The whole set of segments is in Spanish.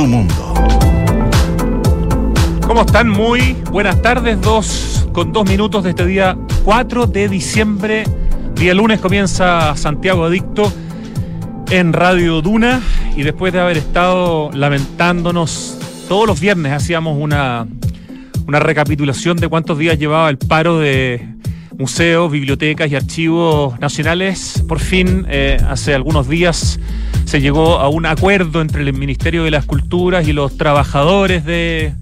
tu mundo. ¿Cómo están? Muy buenas tardes, dos con dos minutos de este día 4 de diciembre. Día lunes comienza Santiago Adicto en Radio Duna y después de haber estado lamentándonos todos los viernes hacíamos una, una recapitulación de cuántos días llevaba el paro de museos, bibliotecas y archivos nacionales. Por fin, eh, hace algunos días se llegó a un acuerdo entre el Ministerio de las Culturas y los trabajadores de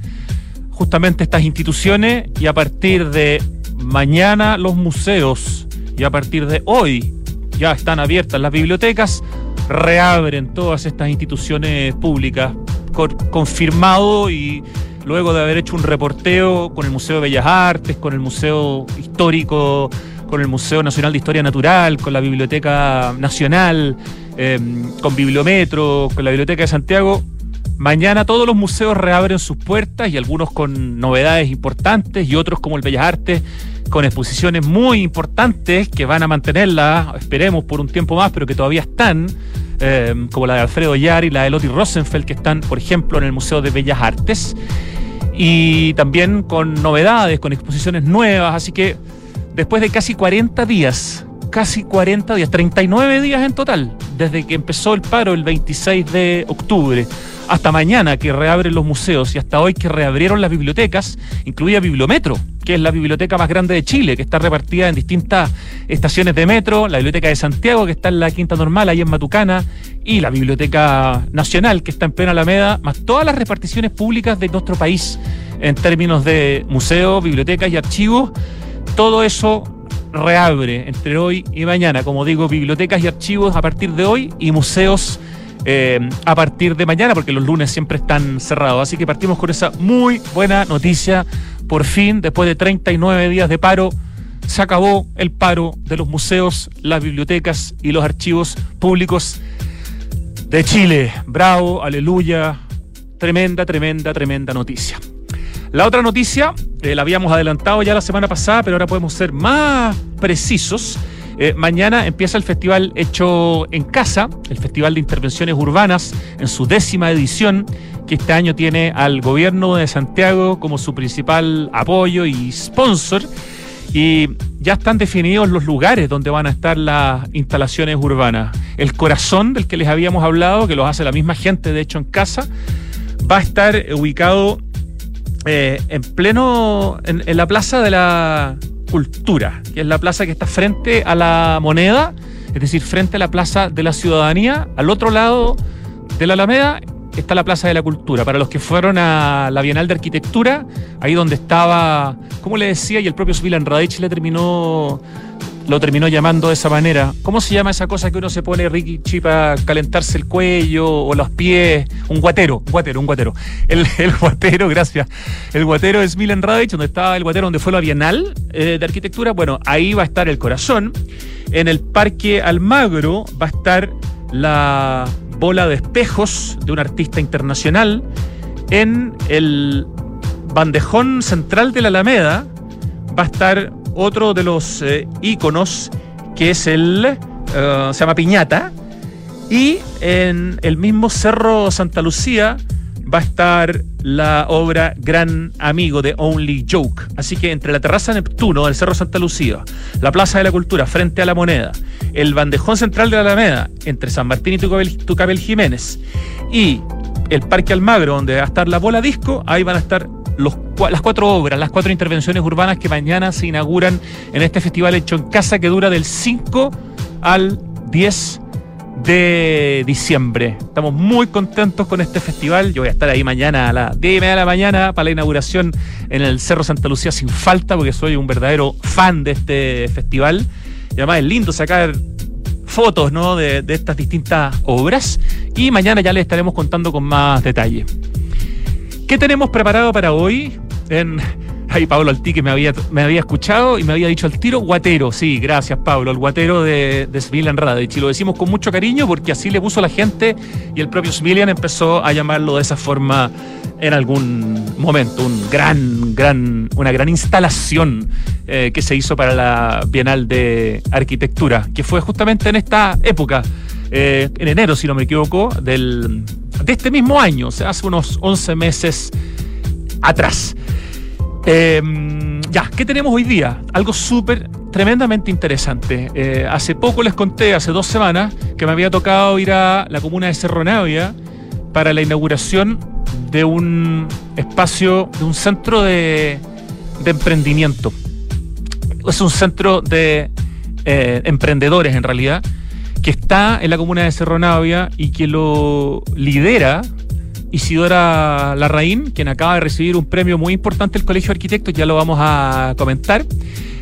justamente estas instituciones y a partir de mañana los museos y a partir de hoy ya están abiertas las bibliotecas, reabren todas estas instituciones públicas, confirmado y luego de haber hecho un reporteo con el Museo de Bellas Artes, con el Museo Histórico, con el Museo Nacional de Historia Natural, con la Biblioteca Nacional, em, con Bibliometro, con la Biblioteca de Santiago. Mañana todos los museos reabren sus puertas y algunos con novedades importantes y otros como el Bellas Artes con exposiciones muy importantes que van a mantenerla, esperemos, por un tiempo más, pero que todavía están, eh, como la de Alfredo Yar y la de Lotti Rosenfeld, que están, por ejemplo, en el Museo de Bellas Artes, y también con novedades, con exposiciones nuevas, así que después de casi 40 días, casi 40 días, 39 días en total, desde que empezó el paro el 26 de octubre, hasta mañana que reabren los museos y hasta hoy que reabrieron las bibliotecas, incluida Bibliometro, que es la biblioteca más grande de Chile, que está repartida en distintas estaciones de metro, la biblioteca de Santiago, que está en la Quinta Normal, ahí en Matucana, y la Biblioteca Nacional, que está en plena Alameda, más todas las reparticiones públicas de nuestro país en términos de museos, bibliotecas y archivos. Todo eso reabre entre hoy y mañana, como digo, bibliotecas y archivos a partir de hoy y museos eh, a partir de mañana, porque los lunes siempre están cerrados. Así que partimos con esa muy buena noticia. Por fin, después de 39 días de paro, se acabó el paro de los museos, las bibliotecas y los archivos públicos de Chile. Bravo, aleluya. Tremenda, tremenda, tremenda noticia. La otra noticia, eh, la habíamos adelantado ya la semana pasada, pero ahora podemos ser más precisos. Eh, mañana empieza el festival Hecho en Casa, el Festival de Intervenciones Urbanas, en su décima edición, que este año tiene al gobierno de Santiago como su principal apoyo y sponsor. Y ya están definidos los lugares donde van a estar las instalaciones urbanas. El corazón del que les habíamos hablado, que lo hace la misma gente, de hecho, en casa, va a estar ubicado eh, en pleno, en la plaza de la Cultura, que es la plaza que está frente a la moneda, es decir, frente a la plaza de la ciudadanía. Al otro lado de la Alameda está la Plaza de la Cultura. Para los que fueron a la Bienal de Arquitectura, ahí donde estaba, como le decía, y el propio Svilan Radich le terminó lo terminó llamando de esa manera. ¿Cómo se llama esa cosa que uno se pone, Ricky Chipa, calentarse el cuello o los pies? Un guatero, guatero, un guatero. El, guatero, gracias. El guatero es Milan donde estaba el guatero, donde fue la Bienal eh, de Arquitectura. Bueno, ahí va a estar el corazón. En el Parque Almagro va a estar la bola de espejos de un artista internacional. En el bandejón central de la Alameda va a estar otro de los eh, íconos que es el, eh, se llama Piñata, y en el mismo Cerro Santa Lucía va a estar la obra Gran Amigo de Only Joke. Así que entre la terraza Neptuno del Cerro Santa Lucía, la Plaza de la Cultura frente a la Moneda, el bandejón central de la Alameda entre San Martín y Tucabel Jiménez y el Parque Almagro donde va a estar la bola disco, ahí van a estar las cuatro obras, las cuatro intervenciones urbanas que mañana se inauguran en este festival hecho en casa que dura del 5 al 10 de diciembre. Estamos muy contentos con este festival. Yo voy a estar ahí mañana a las 10 y media de la mañana para la inauguración en el Cerro Santa Lucía sin falta, porque soy un verdadero fan de este festival. Y además es lindo sacar fotos ¿no? de, de estas distintas obras. Y mañana ya les estaremos contando con más detalle. ¿Qué tenemos preparado para hoy? En... Pablo Altique me había, me había escuchado y me había dicho al tiro guatero. Sí, gracias, Pablo, el guatero de, de Smilian Radich. Y lo decimos con mucho cariño porque así le puso la gente y el propio Smilian empezó a llamarlo de esa forma en algún momento. Un gran, gran, una gran instalación eh, que se hizo para la Bienal de Arquitectura, que fue justamente en esta época, eh, en enero, si no me equivoco, del de este mismo año, o sea, hace unos 11 meses atrás. Em, ya, ¿qué tenemos hoy día? Algo súper, tremendamente interesante. Eh, hace poco les conté, hace dos semanas, que me había tocado ir a la comuna de Cerro Navia para la inauguración de un espacio, de un centro de, emprendimiento. Es un centro de eh, emprendedores en realidad, que está en la comuna de Cerro Navia y que lo lidera Isidora Larraín, quien acaba de recibir un premio muy importante del Colegio de Arquitectos, ya lo vamos a comentar.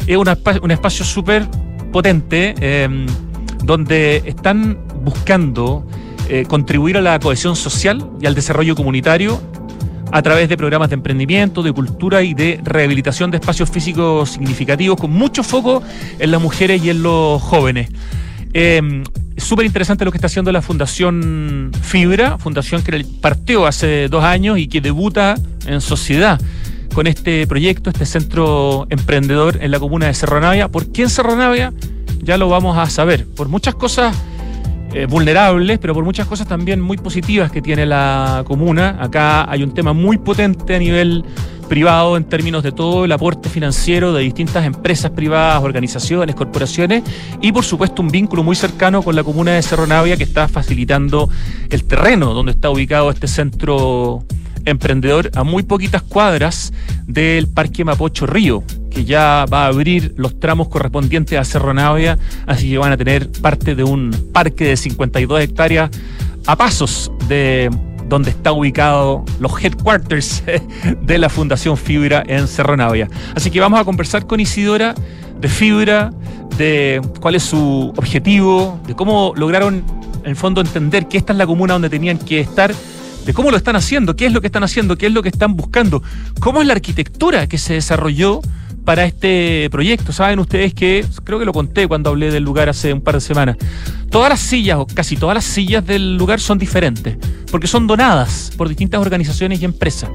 Es un espacio súper potente em, donde están buscando eh, contribuir a la cohesión social y al desarrollo comunitario a través de programas de emprendimiento, de cultura y de rehabilitación de espacios físicos significativos, con mucho foco en las mujeres y en los jóvenes. Eh, Súper interesante lo que está haciendo la Fundación Fibra, fundación que partió hace dos años y que debuta en sociedad con este proyecto, este centro emprendedor en la comuna de Cerro Navia. ¿Por qué en Cerro Navia? Ya lo vamos a saber. Por muchas cosas eh, vulnerables, pero por muchas cosas también muy positivas que tiene la comuna. Acá hay un tema muy potente a nivel privado en términos de todo el aporte financiero de distintas empresas privadas, organizaciones, corporaciones y por supuesto un vínculo muy cercano con la comuna de Cerro Navia que está facilitando el terreno donde está ubicado este centro emprendedor a muy poquitas cuadras del Parque Mapocho Río, que ya va a abrir los tramos correspondientes a Cerro Navia, así que van a tener parte de un parque de 52 hectáreas a pasos de donde está ubicado los headquarters de la Fundación Fibra en Cerro Navia. Así que vamos a conversar con Isidora de Fibra, de cuál es su objetivo, de cómo lograron en el fondo entender que esta es la comuna donde tenían que estar de cómo lo están haciendo, qué es lo que están haciendo, qué es lo que están buscando, cómo es la arquitectura que se desarrolló para este proyecto. Saben ustedes que, creo que lo conté cuando hablé del lugar hace un par de semanas, todas las sillas o casi todas las sillas del lugar son diferentes, porque son donadas por distintas organizaciones y empresas.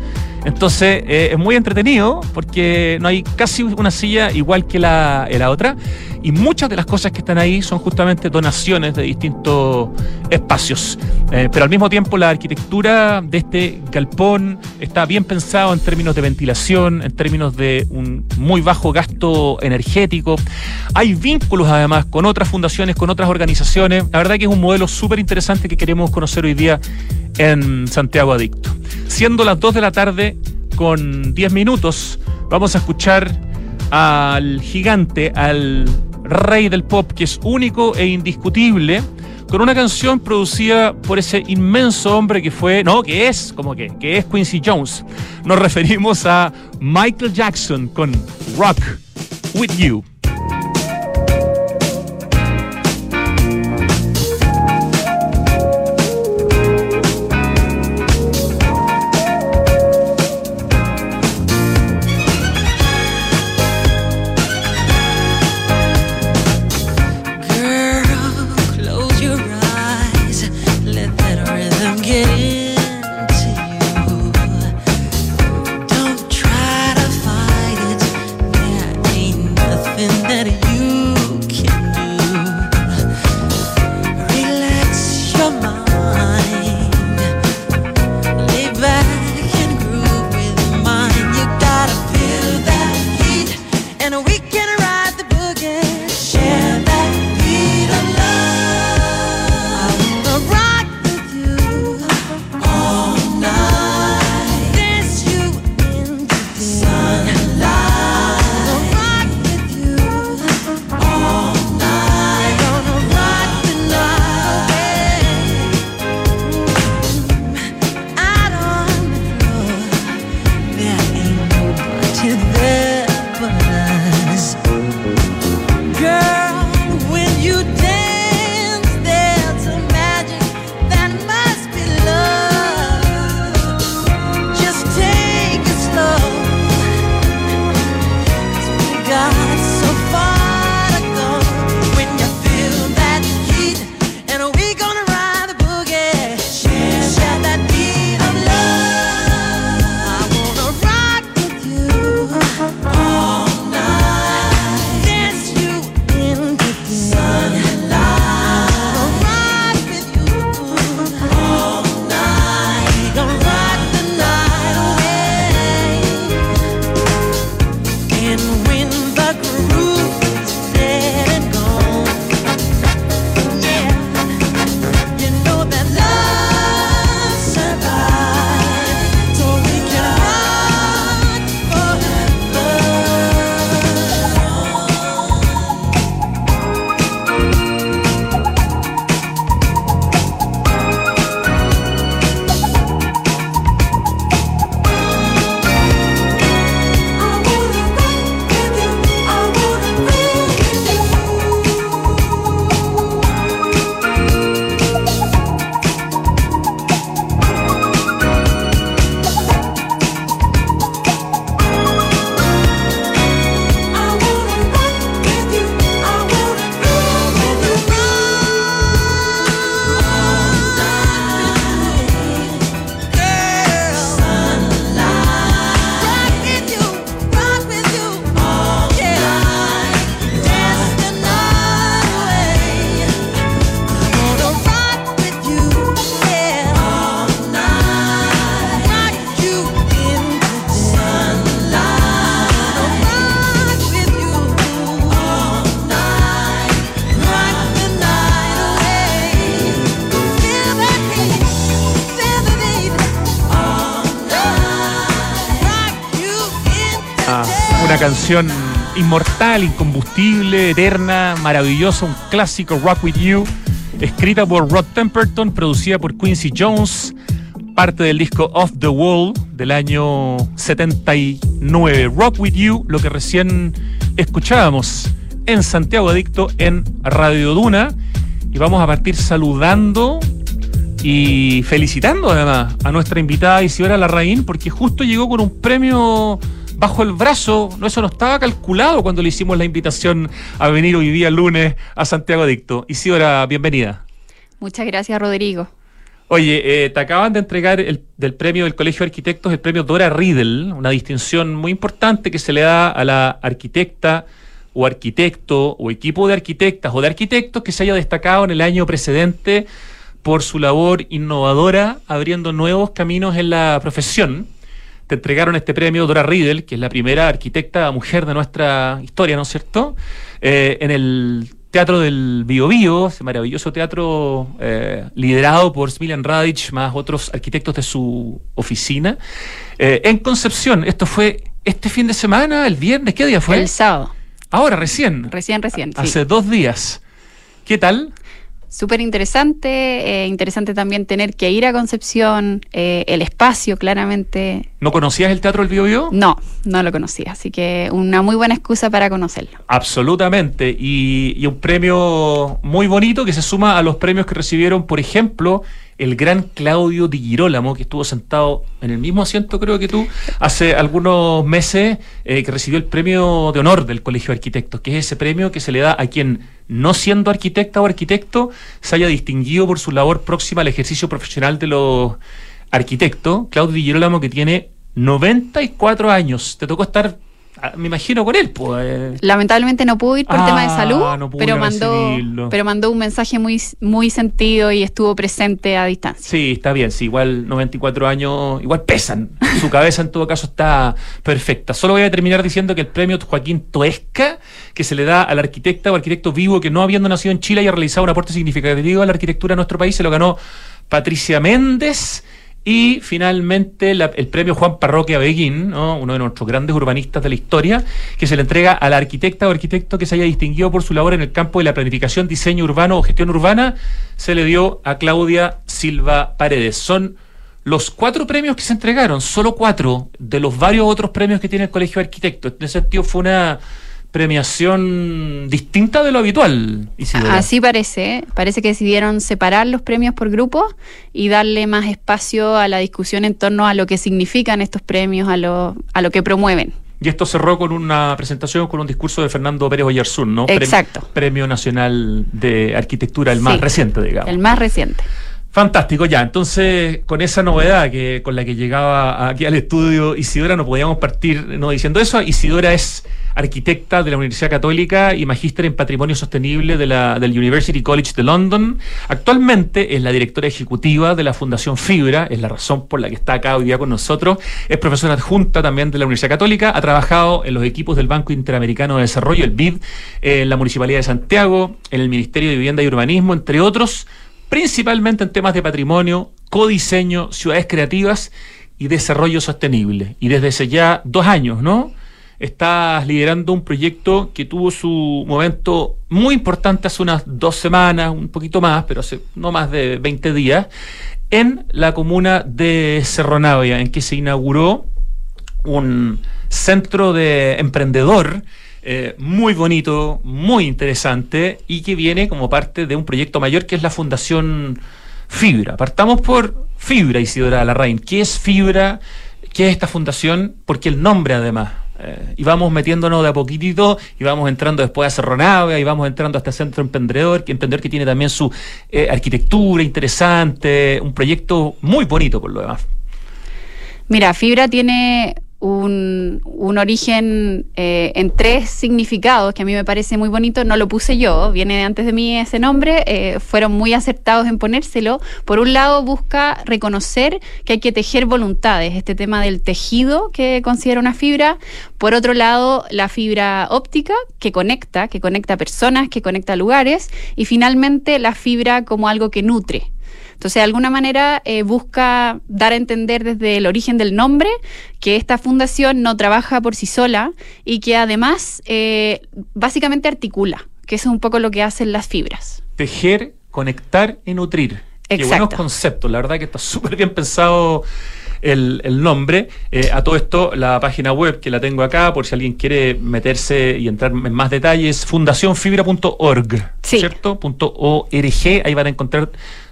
Entonces eh, es muy entretenido porque no hay casi una silla igual que la, la otra y muchas de las cosas que están ahí son justamente donaciones de distintos espacios. Eh, pero al mismo tiempo la arquitectura de este galpón está bien pensado en términos de ventilación, en términos de un muy bajo gasto energético. Hay vínculos además con otras fundaciones, con otras organizaciones. La verdad que es un modelo súper interesante que queremos conocer hoy día en Santiago Adicto. Siendo las 2 de la tarde con 10 minutos, vamos a escuchar al gigante, al rey del pop, que es único e indiscutible, con una canción producida por ese inmenso hombre que fue, no, que es, como que, que es Quincy Jones. Nos referimos a Michael Jackson con Rock With You. Canción inmortal, incombustible, eterna, maravillosa, un clásico Rock With You, escrita por Rod Temperton, producida por Quincy Jones, parte del disco Off the Wall del año 79. Rock With You, lo que recién escuchábamos en Santiago Adicto en Radio Duna. Y vamos a partir saludando y felicitando además a nuestra invitada Isidora Larraín, porque justo llegó con un premio bajo el brazo. No, eso no estaba calculado cuando le hicimos la invitación a venir hoy día lunes a Santiago Adicto. Isidora, bienvenida. Muchas gracias, Rodrigo. Oye, eh, te acaban de entregar el, del premio del Colegio de Arquitectos el premio Dora Riddle, una distinción muy importante que se le da a la arquitecta o arquitecto o equipo de arquitectas o de arquitectos que se haya destacado en el año precedente por su labor innovadora, abriendo nuevos caminos en la profesión. Te entregaron este premio Dora Riddle, que es la primera arquitecta mujer de nuestra historia, ¿no es cierto? Eh, en el Teatro del Bio Bio, ese maravilloso teatro eh, liderado por Smilian Radic, más otros arquitectos de su oficina. Eh, en Concepción, esto fue este fin de semana, el viernes, ¿qué día fue? El sábado. Ahora, recién. Recién, recién. Hace dos días. ¿Qué tal? Súper interesante, eh, interesante también tener que ir a Concepción, eh, el espacio claramente. ¿No conocías el Teatro del Bio, No, no lo conocía, así que una muy buena excusa para conocerlo. Absolutamente, y, y un premio muy bonito que se suma a los premios que recibieron, por ejemplo, el gran Claudio Di Girolamo, que estuvo sentado en el mismo asiento, creo que tú, hace algunos meses, eh, que recibió el premio de honor del Colegio de Arquitectos, que es ese premio que se le da a quien, no siendo arquitecta o arquitecto, se haya distinguido por su labor próxima al ejercicio profesional de los arquitectos. Claudio Di Girolamo, que tiene 94 años. Te tocó estar me imagino con él. Pues. Lamentablemente no pudo ir por tema de ah, salud, pero mandó, pero mandó un mensaje muy, muy sentido y estuvo presente a distancia. Sí, está bien, sí, igual 94 años, igual pesan. Su cabeza en todo caso está perfecta. Solo voy a terminar diciendo que el premio Joaquín Toesca, que se le da al arquitecta o arquitecto vivo que no habiendo nacido en Chile haya realizado un aporte significativo a la arquitectura de nuestro país, se lo ganó Patricia Méndez y finalmente el premio Juan Parroquia Beguín, uno de nuestros grandes urbanistas de la historia, que se le entrega al arquitecta o arquitecto que se haya distinguido por su labor en el campo de la planificación, diseño urbano o gestión urbana, se le dio a Claudia Silva Paredes. Son los cuatro premios que se entregaron, solo cuatro de los varios otros premios que tiene el Colegio de Arquitectos. En ese sentido fue una premiación distinta de lo habitual. Así parece, parece que decidieron separar los premios por grupo y darle más espacio a la discusión en torno a lo que significan estos premios, a lo, a lo que promueven. Y esto cerró con una presentación, con un discurso de Fernando Pérez Oyarzún, ¿no? Exacto. Premio, Nacional de Arquitectura, el más reciente, digamos. El más reciente. Fantástico, ya. Entonces, con esa novedad que con la que llegaba aquí al estudio Isidora, no podíamos partir no diciendo eso. Isidora es arquitecta de la Universidad Católica y magíster en patrimonio sostenible de la, del University College de London. Actualmente es la directora ejecutiva de la Fundación Fibra, es la razón por la que está acá hoy día con nosotros. Es profesora adjunta también de la Universidad Católica, ha trabajado en los equipos del Banco Interamericano de Desarrollo, el BID, en la Municipalidad de Santiago, en el Ministerio de Vivienda y Urbanismo, entre otros principalmente en temas de patrimonio, codiseño, ciudades creativas y desarrollo sostenible. Y desde hace ya dos años, ¿no? Estás liderando un proyecto que tuvo su momento muy importante hace unas dos semanas, un poquito más, pero hace no más de 20 días, en la comuna de Cerro Navia, en que se inauguró un centro de emprendedor eh, muy bonito, muy interesante y que viene como parte de un proyecto mayor que es la Fundación Fibra. Partamos por Fibra, Isidora Larraín. ¿Qué es Fibra? ¿Qué es esta fundación? Porque el nombre además. Eh, y vamos metiéndonos de a poquitito y vamos entrando después a Cerro Navia y vamos entrando a este centro emprendedor, que emprendedor que tiene también su eh, arquitectura interesante, un proyecto muy bonito por lo demás. Mira, Fibra tiene un, un origen eh, en tres significados que a mí me parece muy bonito. No lo puse yo, viene de antes de mí ese nombre. Eh, fueron muy acertados en ponérselo. Por un lado, busca reconocer que hay que tejer voluntades, este tema del tejido que considera una fibra. Por otro lado, la fibra óptica que conecta, que conecta personas, que conecta lugares. Y finalmente, la fibra como algo que nutre Entonces, de alguna manera, eh, busca dar a entender desde el origen del nombre que esta fundación no trabaja por sí sola y que además eh, básicamente articula, que eso es un poco lo que hacen las fibras. Tejer, conectar y nutrir. Qué buenos conceptos, la verdad que está súper bien pensado el, nombre. Eh, a todo esto, la página web que la tengo acá, por si alguien quiere meterse y entrar en más detalles, fundacionfibra.org, ¿cierto? .org, ahí van a encontrar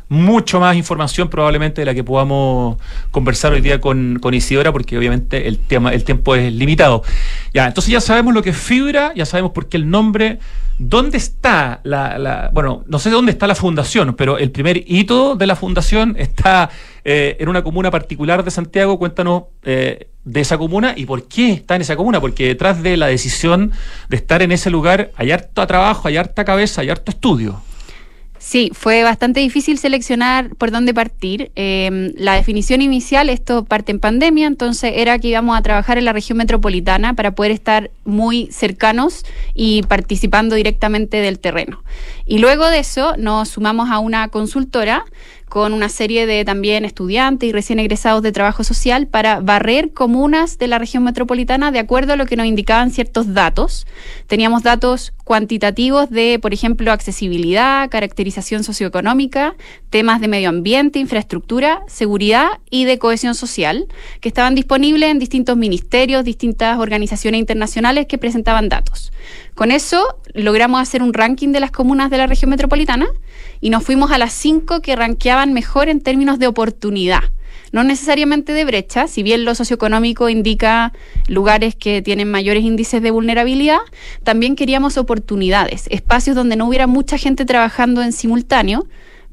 mucho más información probablemente de la que podamos conversar hoy día con, con, Isidora, porque obviamente el, tema, el tiempo es limitado. Ya, entonces ya sabemos lo que es fibra, ya sabemos por qué el nombre. ¿Dónde está la, bueno, no sé dónde está la fundación, pero el primer hito de la fundación está eh, en una comuna particular de Santiago. Cuéntanos eh, de esa comuna y por qué está en esa comuna, porque detrás de la decisión de estar en ese lugar hay harto trabajo, hay harta cabeza, hay harto estudio. Sí, fue bastante difícil seleccionar por dónde partir. Em, la definición inicial, esto parte en pandemia, entonces era que íbamos a trabajar en la región metropolitana para poder estar muy cercanos y participando directamente del terreno. Y luego de eso nos sumamos a una consultora con una serie de también estudiantes y recién egresados de trabajo social para barrer comunas de la región metropolitana de acuerdo a lo que nos indicaban ciertos datos. Teníamos datos cuantitativos de, por ejemplo, accesibilidad, caracterización socioeconómica, temas de medio ambiente, infraestructura, seguridad y de cohesión social, que estaban disponibles en distintos ministerios, distintas organizaciones internacionales que presentaban datos. Con eso logramos hacer un ranking de las comunas de la región metropolitana y nos fuimos a las cinco que ranqueaban mejor en términos de oportunidad. No necesariamente de brecha, si bien lo socioeconómico indica lugares que tienen mayores índices de vulnerabilidad, también queríamos oportunidades, espacios donde no hubiera mucha gente trabajando en simultáneo,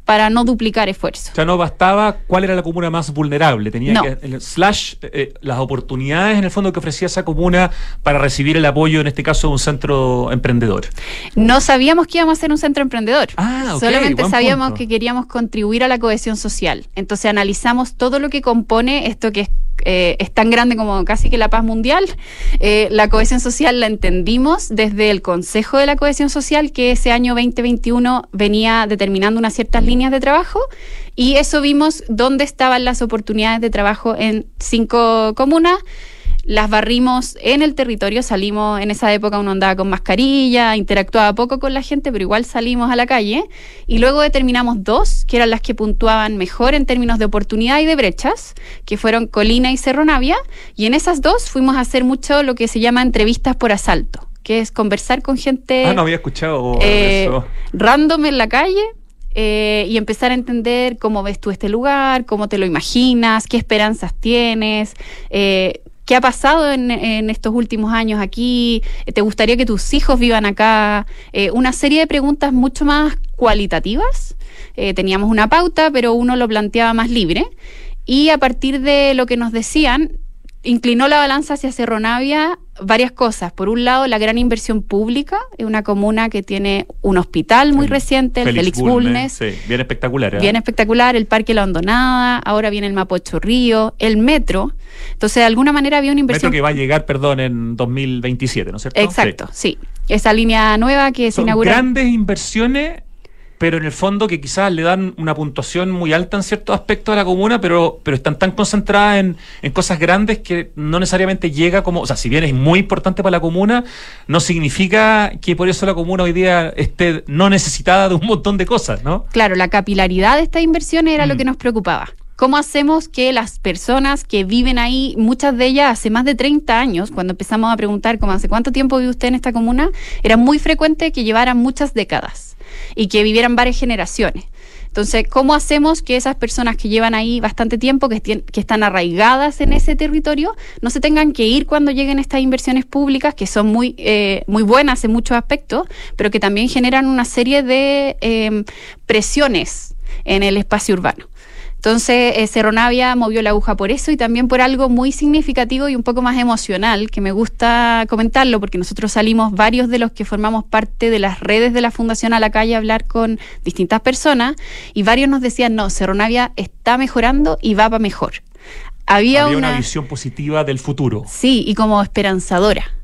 para no duplicar esfuerzos. O sea, no bastaba cuál era la comuna más vulnerable, tenía que el slash eh, las oportunidades en el fondo que ofrecía esa comuna para recibir el apoyo, en este caso, de un centro emprendedor. No sabíamos que íbamos a ser un centro emprendedor. Ah, Solamente sabíamos que queríamos contribuir a la cohesión social. Entonces analizamos todo lo que compone esto que es eh, es tan grande como casi que la paz mundial. Eh, la cohesión social la entendimos desde el Consejo de la Cohesión Social, que ese año 2021 venía determinando unas ciertas líneas de trabajo, y eso vimos dónde estaban las oportunidades de trabajo en cinco comunas las barrimos en el territorio, salimos en esa época uno andaba con mascarilla, interactuaba poco con la gente, pero igual salimos a la calle y luego determinamos dos, que eran las que puntuaban mejor en términos de oportunidad y de brechas, que fueron Colina y Cerro Navia, y en esas dos fuimos a hacer mucho lo que se llama entrevistas por asalto, que es conversar con gente... Ah, no había escuchado eh, eso. Random en la calle, eh, y empezar a entender cómo ves tú este lugar, cómo te lo imaginas, qué esperanzas tienes, eh, ¿Qué ha pasado en, estos últimos años aquí? ¿Te gustaría que tus hijos vivan acá? Eh, una serie de preguntas mucho más cualitativas. Eh, teníamos una pauta, pero uno lo planteaba más libre. Y a partir de lo que nos decían, inclinó la balanza hacia Cerro Navia varias cosas. Por un lado, la gran inversión pública. Es una comuna que tiene un hospital muy reciente, el Félix, Bulnes. Sí, bien espectacular. ¿eh? Bien espectacular. El Parque La Hondonada. Ahora viene el Mapocho Río. El metro. Entonces, de alguna manera había una inversión. Metro que va a llegar, perdón, en 2027, ¿no es cierto? Exacto, sí. Esa línea nueva que se inaugura. Grandes inversiones pero en el fondo que quizás le dan una puntuación muy alta en ciertos aspectos a la comuna, pero, pero están tan concentradas en, en, cosas grandes que no necesariamente llega como, o sea, si bien es muy importante para la comuna, no significa que por eso la comuna hoy día esté no necesitada de un montón de cosas, ¿no? Claro, la capilaridad de estas inversiones era lo mm. que nos preocupaba. ¿Cómo hacemos que las personas que viven ahí, muchas de ellas hace más de 30 años, cuando empezamos a preguntar cómo hace cuánto tiempo vive usted en esta comuna, era muy frecuente que llevaran muchas décadas y que vivieran varias generaciones. Entonces, ¿cómo hacemos que esas personas que llevan ahí bastante tiempo, que, están arraigadas en ese territorio, no se tengan que ir cuando lleguen estas inversiones públicas, que son muy, eh, muy buenas en muchos aspectos, pero que también generan una serie de eh, presiones en el espacio urbano? Entonces, eh, Cerro Navia movió la aguja por eso y también por algo muy significativo y un poco más emocional, que me gusta comentarlo, porque nosotros salimos varios de los que formamos parte de las redes de la Fundación a la calle a hablar con distintas personas y varios nos decían, no, Cerro Navia está mejorando y va para mejor. Había, una, visión positiva del futuro. Sí, y como esperanzadora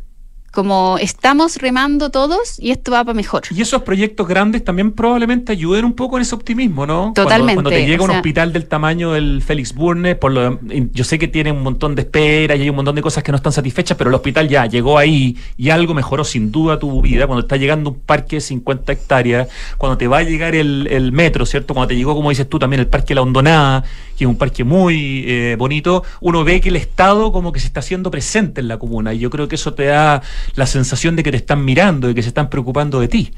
como estamos remando todos y esto va para mejor. Y esos proyectos grandes también probablemente ayuden un poco en ese optimismo, ¿no? Totalmente. Cuando, te llega un hospital del tamaño del Félix Burne, por lo, yo sé que tiene un montón de espera y hay un montón de cosas que no están satisfechas, pero el hospital ya llegó ahí y algo mejoró sin duda tu vida. Cuando está llegando un parque de 50 hectáreas, cuando te va a llegar el, metro, ¿cierto? Cuando te llegó, como dices tú, también el Parque La Hondonada, que es un parque muy eh, bonito, uno ve que el Estado como que se está haciendo presente en la comuna y yo creo que eso te da la sensación de que te están mirando, de que se están preocupando de ti.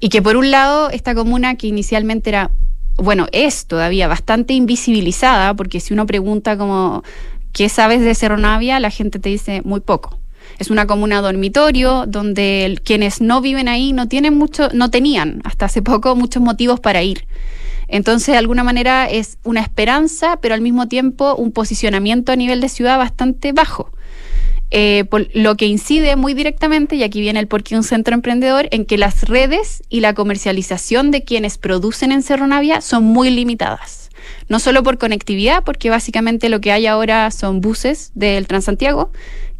Y que por un lado, esta comuna que inicialmente era, bueno, es todavía bastante invisibilizada, porque si uno pregunta como, ¿qué sabes de Cerro Navia? La gente te dice muy poco. Es una comuna dormitorio donde quienes no viven ahí no tienen mucho, no tenían hasta hace poco muchos motivos para ir. Entonces, de alguna manera es una esperanza, pero al mismo tiempo un posicionamiento a nivel de ciudad bastante bajo. Eh, lo que incide muy directamente, y aquí viene el porqué un centro emprendedor, en que las redes y la comercialización de quienes producen en Cerro Navia son muy limitadas. No solo por conectividad, porque básicamente lo que hay ahora son buses del Transantiago,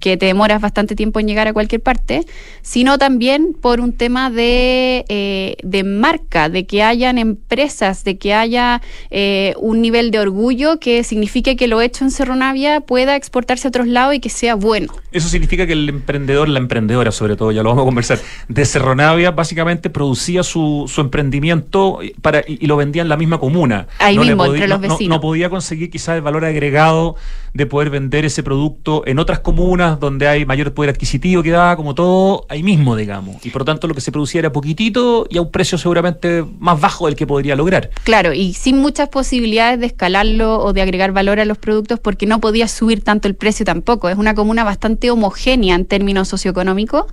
que te demoras bastante tiempo en llegar a cualquier parte, sino también por un tema de, eh, de marca, de que hayan empresas, de que haya eh, un nivel de orgullo que signifique que lo hecho en Cerro Navia pueda exportarse a otros lados y que sea bueno. Eso significa que el emprendedor, la emprendedora sobre todo, ya lo vamos a conversar, de Cerro Navia básicamente producía su, su emprendimiento para, y, lo vendía en la misma comuna. Ahí mismo, entre los vecinos. No, podía conseguir quizás el valor agregado de poder vender ese producto en otras comunas donde hay mayor poder adquisitivo que da, como todo, ahí mismo, digamos. Y por lo tanto lo que se producía era poquitito y a un precio seguramente más bajo del que podría lograr. Claro, y sin muchas posibilidades de escalarlo o de agregar valor a los productos porque no podía subir tanto el precio tampoco. Es una comuna bastante homogénea en términos socioeconómicos.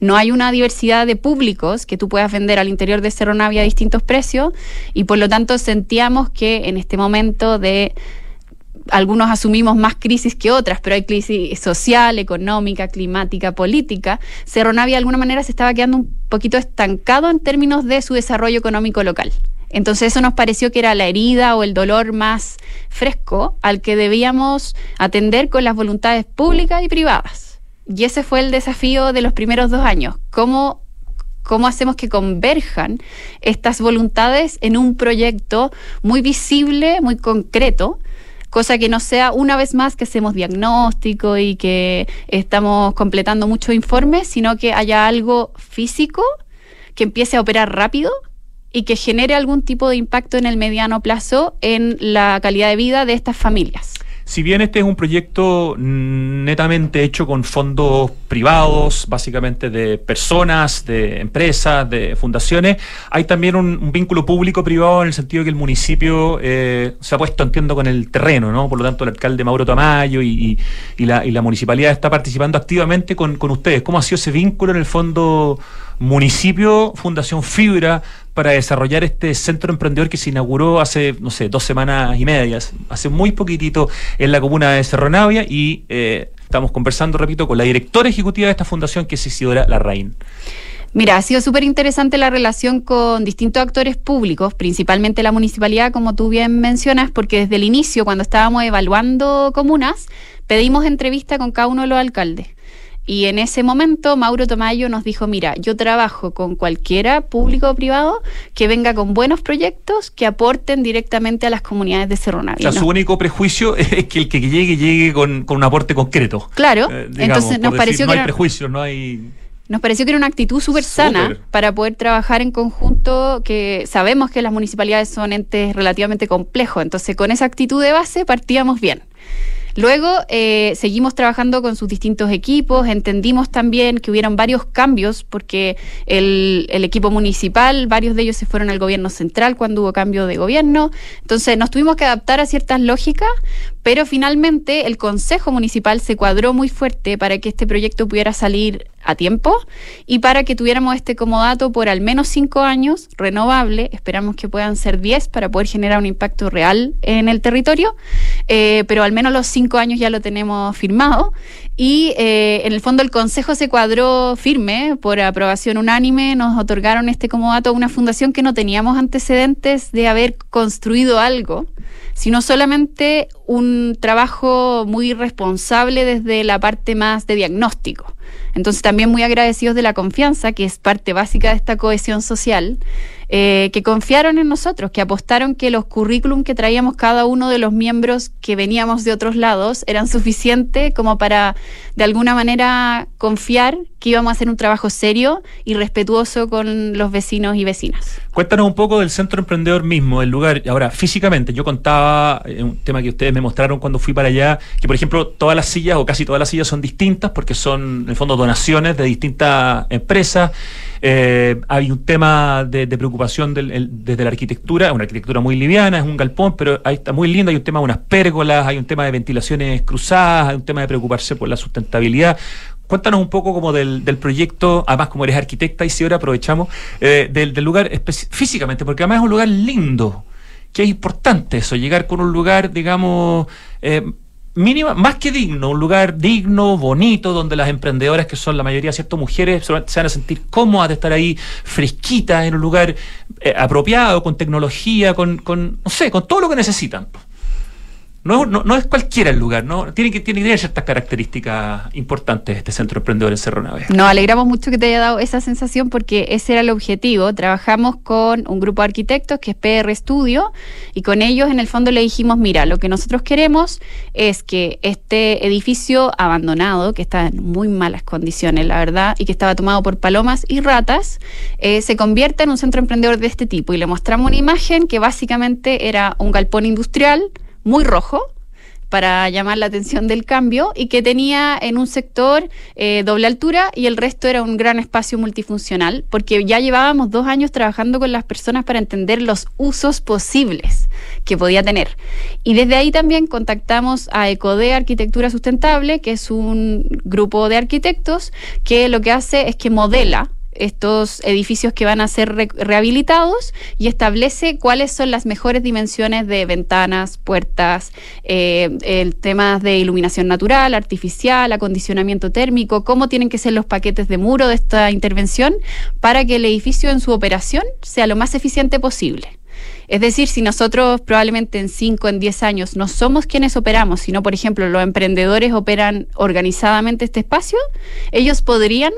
No hay una diversidad de públicos que tú puedas vender al interior de Cerro Navia a distintos precios y por lo tanto sentíamos que en este momento de algunos asumimos más crisis que otras, pero hay crisis social, económica, climática, política. Cerro Navia de alguna manera se estaba quedando un poquito estancado en términos de su desarrollo económico local. Entonces eso nos pareció que era la herida o el dolor más fresco al que debíamos atender con las voluntades públicas y privadas. Y ese fue el desafío de los primeros dos años. ¿Cómo, cómo hacemos que converjan estas voluntades en un proyecto muy visible, muy concreto, cosa que no sea una vez más que hacemos diagnóstico y que estamos completando muchos informes, sino que haya algo físico que empiece a operar rápido y que genere algún tipo de impacto en el mediano plazo en la calidad de vida de estas familias. Si bien este es un proyecto netamente hecho con fondos privados, básicamente de personas, de empresas, de fundaciones, hay también un, vínculo público-privado en el sentido que el municipio eh, se ha puesto, entiendo, con el terreno, ¿no? Por lo tanto, el alcalde Mauro Tamayo y, la, municipalidad está participando activamente con, con ustedes. ¿Cómo ha sido ese vínculo en el fondo municipio, Fundación Fibra? para desarrollar este centro emprendedor que se inauguró hace, no sé, dos semanas y medias, hace muy poquitito en la comuna de Cerro Navia y eh, estamos conversando, repito, con la directora ejecutiva de esta fundación que es Isidora Larraín. Mira, ha sido súper interesante la relación con distintos actores públicos, principalmente la municipalidad, como tú bien mencionas, porque desde el inicio, cuando estábamos evaluando comunas, pedimos entrevista con cada uno de los alcaldes. Y en ese momento Mauro Tomayo nos dijo, mira, yo trabajo con cualquiera, público o privado, que venga con buenos proyectos que aporten directamente a las comunidades de Cerro Navia. O sea, su único prejuicio es que el que llegue llegue con, un aporte concreto. Claro, eh, entonces nos pareció no que... hay prejuicios, no hay... Nos pareció que era una actitud súper sana para poder trabajar en conjunto, que sabemos que las municipalidades son entes relativamente complejos, entonces con esa actitud de base partíamos bien. Luego eh, seguimos trabajando con sus distintos equipos, entendimos también que hubieron varios cambios porque el, el, equipo municipal, varios de ellos se fueron al gobierno central cuando hubo cambio de gobierno, entonces nos tuvimos que adaptar a ciertas lógicas, pero finalmente el Consejo Municipal se cuadró muy fuerte para que este proyecto pudiera salir a tiempo. Y para que tuviéramos este comodato por al menos cinco años, renovable, esperamos que puedan ser diez para poder generar un impacto real en el territorio, eh, pero al menos los cinco años ya lo tenemos firmado. Y eh, en el fondo el Consejo se cuadró firme por aprobación unánime, nos otorgaron este comodato a una fundación que no teníamos antecedentes de haber construido algo sino solamente un trabajo muy responsable desde la parte más de diagnóstico. Entonces también muy agradecidos de la confianza, que es parte básica de esta cohesión social, eh, que confiaron en nosotros, que apostaron que los currículum que traíamos cada uno de los miembros que veníamos de otros lados eran suficientes como para de alguna manera confiar que íbamos a hacer un trabajo serio y respetuoso con los vecinos y vecinas. Cuéntanos un poco del centro emprendedor mismo, el lugar. Ahora, físicamente, yo contaba eh, un tema que ustedes me mostraron cuando fui para allá, que por ejemplo todas las sillas o casi todas las sillas son distintas porque son en el fondo donaciones de distintas empresas. Eh, hay un tema de, preocupación desde la arquitectura, una arquitectura muy liviana, es un galpón, pero ahí está muy lindo, hay un tema de unas pérgolas, hay un tema de ventilaciones cruzadas, hay un tema de preocuparse por la sustentabilidad. Cuéntanos un poco como del, proyecto, además como eres arquitecta y si ahora aprovechamos, eh, del, lugar físicamente, porque además es un lugar lindo, que es importante eso, llegar con un lugar, digamos, eh, mínima, más que digno, un lugar digno, bonito, donde las emprendedoras, que son la mayoría, cierto, mujeres, se van a sentir cómodas de estar ahí fresquitas, en un lugar eh, apropiado, con tecnología, con, con, no sé, con todo lo que necesitan. No, no, no, es cualquiera el lugar, ¿no? Tiene que, tiene ciertas características importantes este centro emprendedor en Cerro Navega. Nos alegramos mucho que te haya dado esa sensación porque ese era el objetivo. Trabajamos con un grupo de arquitectos que es PR Studio y con ellos en el fondo le dijimos, mira, lo que nosotros queremos es que este edificio abandonado, que está en muy malas condiciones, la verdad, y que estaba tomado por palomas y ratas, eh, se convierta en un centro emprendedor de este tipo. Y le mostramos una imagen que básicamente era un galpón industrial muy rojo para llamar la atención del cambio y que tenía en un sector eh, doble altura y el resto era un gran espacio multifuncional, porque ya llevábamos dos años trabajando con las personas para entender los usos posibles que podía tener. Y desde ahí también contactamos a Ecode Arquitectura Sustentable, que es un grupo de arquitectos que lo que hace es que modela estos edificios que van a ser rehabilitados y establece cuáles son las mejores dimensiones de ventanas, puertas, eh, el tema de iluminación natural, artificial, acondicionamiento térmico, cómo tienen que ser los paquetes de muro de esta intervención para que el edificio en su operación sea lo más eficiente posible. Es decir, si nosotros probablemente en 5, en 10 años no somos quienes operamos, sino por ejemplo los emprendedores operan organizadamente este espacio, ellos podrían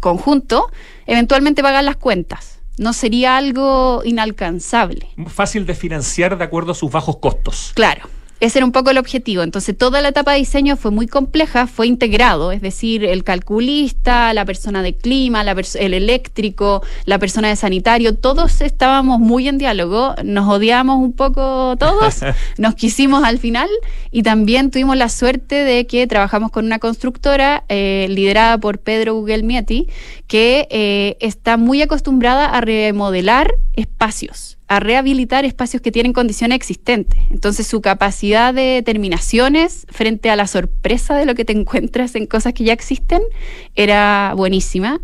conjunto eventualmente pagar las cuentas. No sería algo inalcanzable. Fácil de financiar de acuerdo a sus bajos costos. Claro. Ese era un poco el objetivo. Entonces, toda la etapa de diseño fue muy compleja, fue integrado, es decir, el calculista, la persona de clima, el eléctrico, la persona de sanitario, todos estábamos muy en diálogo, nos odiamos un poco todos, nos quisimos al final y también tuvimos la suerte de que trabajamos con una constructora eh, liderada por Pedro Gugelmietti, que eh, está muy acostumbrada a remodelar espacios a rehabilitar espacios que tienen condiciones existentes. Entonces su capacidad de terminaciones frente a la sorpresa de lo que te encuentras en cosas que ya existen era buenísima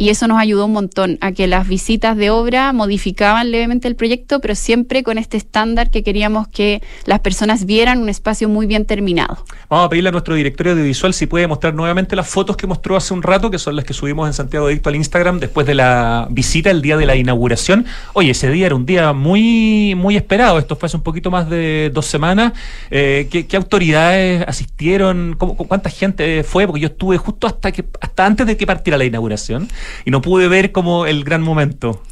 y eso nos ayudó un montón a que las visitas de obra modificaban levemente el proyecto, pero siempre con este estándar que queríamos que las personas vieran un espacio muy bien terminado. Vamos a pedirle a nuestro directorio audiovisual si puede mostrar nuevamente las fotos que mostró hace un rato, que son las que subimos en Santiago Dicto al Instagram después de la visita, el día de la inauguración. Oye, ese día era un día muy, muy esperado, esto fue hace un poquito más de dos semanas. Eh, ¿qué, autoridades asistieron? ¿Cuánta gente fue? Porque yo estuve justo hasta, que, hasta antes de que partiera la inauguración y no pude ver como el gran momento.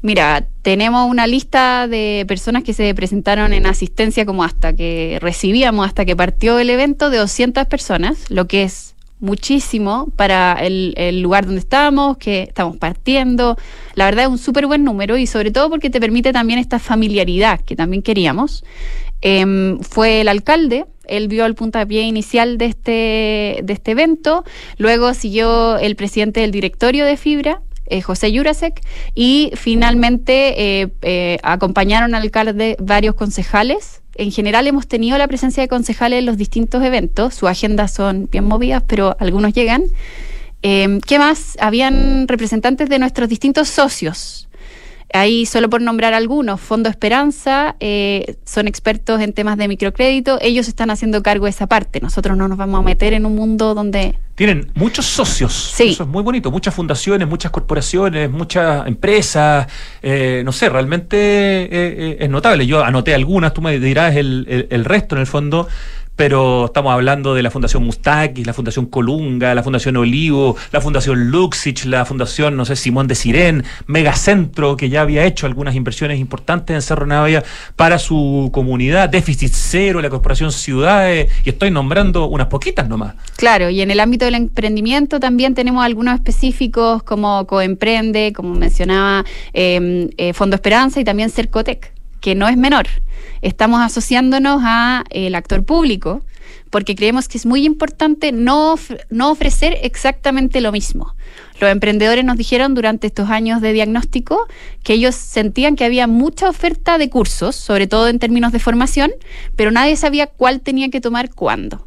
Mira, tenemos una lista de personas que se presentaron en asistencia como hasta que recibíamos, hasta que partió el evento, de 200 personas, lo que es muchísimo para el, lugar donde estamos, que estamos partiendo. La verdad es un súper buen número y sobre todo porque te permite también esta familiaridad que también queríamos. Em, fue el alcalde, él vio el puntapié inicial de este, de este evento, luego siguió el presidente del directorio de Fibra, eh, José Jurasek, y finalmente eh, eh, acompañaron al alcalde varios concejales. En general hemos tenido la presencia de concejales en los distintos eventos, sus agendas son bien movidas, pero algunos llegan. ¿Qué más? Habían representantes de nuestros distintos socios, Ahí, solo por nombrar algunos, Fondo Esperanza, eh, son expertos en temas de microcrédito, ellos están haciendo cargo de esa parte. Nosotros no nos vamos a meter en un mundo donde... Tienen muchos socios, sí. eso es muy bonito, muchas fundaciones, muchas corporaciones, muchas empresas, eh, no sé, realmente eh, es notable. Yo anoté algunas, tú me dirás el, el resto en el fondo, pero estamos hablando de la Fundación Mustakis, la Fundación Colunga, la Fundación Olivo, la Fundación Luxich, la Fundación, no sé, Simón de Sirén, Megacentro, que ya había hecho algunas inversiones importantes en Cerro Navia para su comunidad, Déficit Cero, la Corporación Ciudades, y estoy nombrando unas poquitas nomás. Claro, y en el ámbito del emprendimiento también tenemos algunos específicos como Coemprende, como mencionaba em, eh, Fondo Esperanza y también Cercotec, que no es menor estamos asociándonos a el actor público porque creemos que es muy importante no, no ofrecer exactamente lo mismo. Los emprendedores nos dijeron durante estos años de diagnóstico que ellos sentían que había mucha oferta de cursos, sobre todo en términos de formación, pero nadie sabía cuál tenía que tomar cuándo.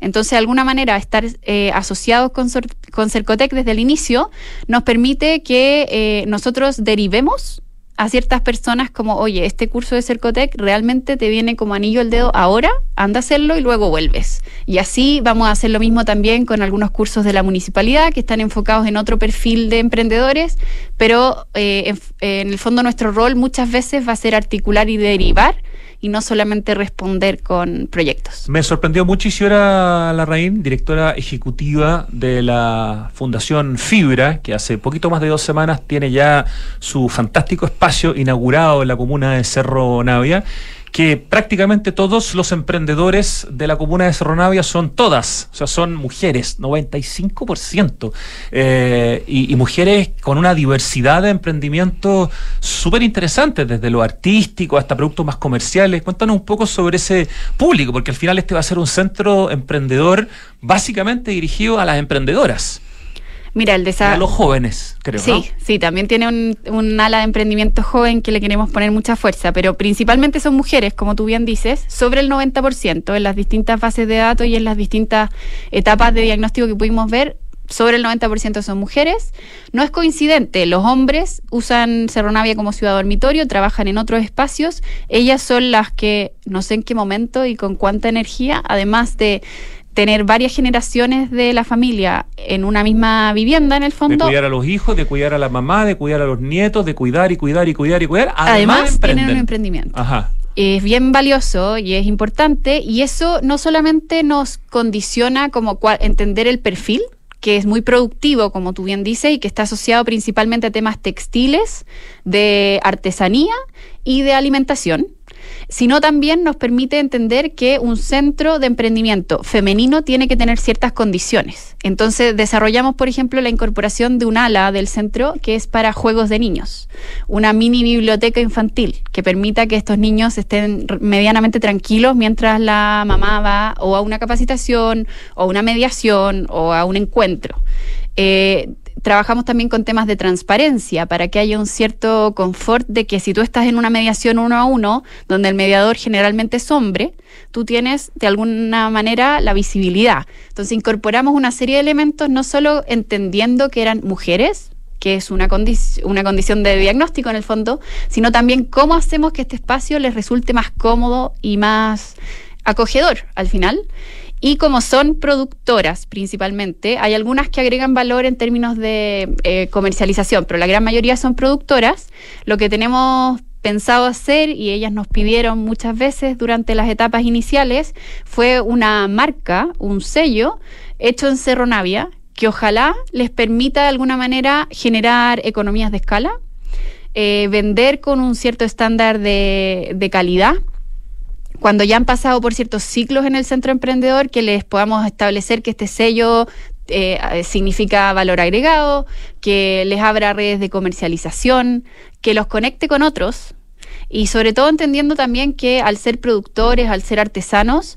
Entonces, de alguna manera, estar eh, asociados con, con Cercotec desde el inicio nos permite que eh, nosotros derivemos a ciertas personas como, oye, este curso de Cercotec realmente te viene como anillo el dedo ahora, anda a hacerlo y luego vuelves. Y así vamos a hacer lo mismo también con algunos cursos de la municipalidad que están enfocados en otro perfil de emprendedores, pero eh, en el fondo nuestro rol muchas veces va a ser articular y derivar y no solamente responder con proyectos. Me sorprendió mucho Isidora Larraín, directora ejecutiva de la Fundación Fibra, que hace poquito más de dos semanas tiene ya su fantástico espacio inaugurado en la comuna de Cerro Navia que prácticamente todos los emprendedores de la comuna de Cerro Navia son todas, o sea, son mujeres, 95%, eh, y, y, mujeres con una diversidad de emprendimientos súper interesantes, desde lo artístico hasta productos más comerciales. Cuéntanos un poco sobre ese público, porque al final este va a ser un centro emprendedor básicamente dirigido a las emprendedoras. Mira, el desarrollo. A los jóvenes, creo. Sí, sí, también tiene un, un, ala de emprendimiento joven que le queremos poner mucha fuerza, pero principalmente son mujeres, como tú bien dices, sobre el 90% en las distintas bases de datos y en las distintas etapas de diagnóstico que pudimos ver. Sobre el 90% son mujeres. No es coincidente, los hombres usan Cerro Navia como ciudad dormitorio, trabajan en otros espacios. Ellas son las que, no sé en qué momento y con cuánta energía, además de tener varias generaciones de la familia en una misma vivienda, en el fondo. De cuidar a los hijos, de cuidar a la mamá, de cuidar a los nietos, de cuidar y cuidar y cuidar y cuidar. Además, tienen un emprendimiento. Ajá. Es bien valioso y es importante y eso no solamente nos condiciona como entender el perfil, que es muy productivo, como tú bien dices, y que está asociado principalmente a temas textiles, de artesanía y de alimentación sino también nos permite entender que un centro de emprendimiento femenino tiene que tener ciertas condiciones. Entonces desarrollamos, por ejemplo, la incorporación de un ala del centro que es para juegos de niños, una mini biblioteca infantil que permita que estos niños estén medianamente tranquilos mientras la mamá va o a una capacitación o a una mediación o a un encuentro. Eh, trabajamos también con temas de transparencia para que haya un cierto confort de que si tú estás en una mediación uno a uno, donde el mediador generalmente es hombre, tú tienes de alguna manera la visibilidad. Entonces incorporamos una serie de elementos, no solo entendiendo que eran mujeres, que es una, una condición de diagnóstico en el fondo, sino también cómo hacemos que este espacio les resulte más cómodo y más acogedor al final. Y como son productoras principalmente, hay algunas que agregan valor en términos de eh, comercialización, pero la gran mayoría son productoras. Lo que tenemos pensado hacer y ellas nos pidieron muchas veces durante las etapas iniciales fue una marca, un sello hecho en Cerro Navia que ojalá les permita de alguna manera generar economías de escala, eh, vender con un cierto estándar de, de calidad cuando ya han pasado por ciertos ciclos en el centro emprendedor, que les podamos establecer que este sello eh, significa valor agregado, que les abra redes de comercialización, que los conecte con otros y sobre todo entendiendo también que al ser productores, al ser artesanos,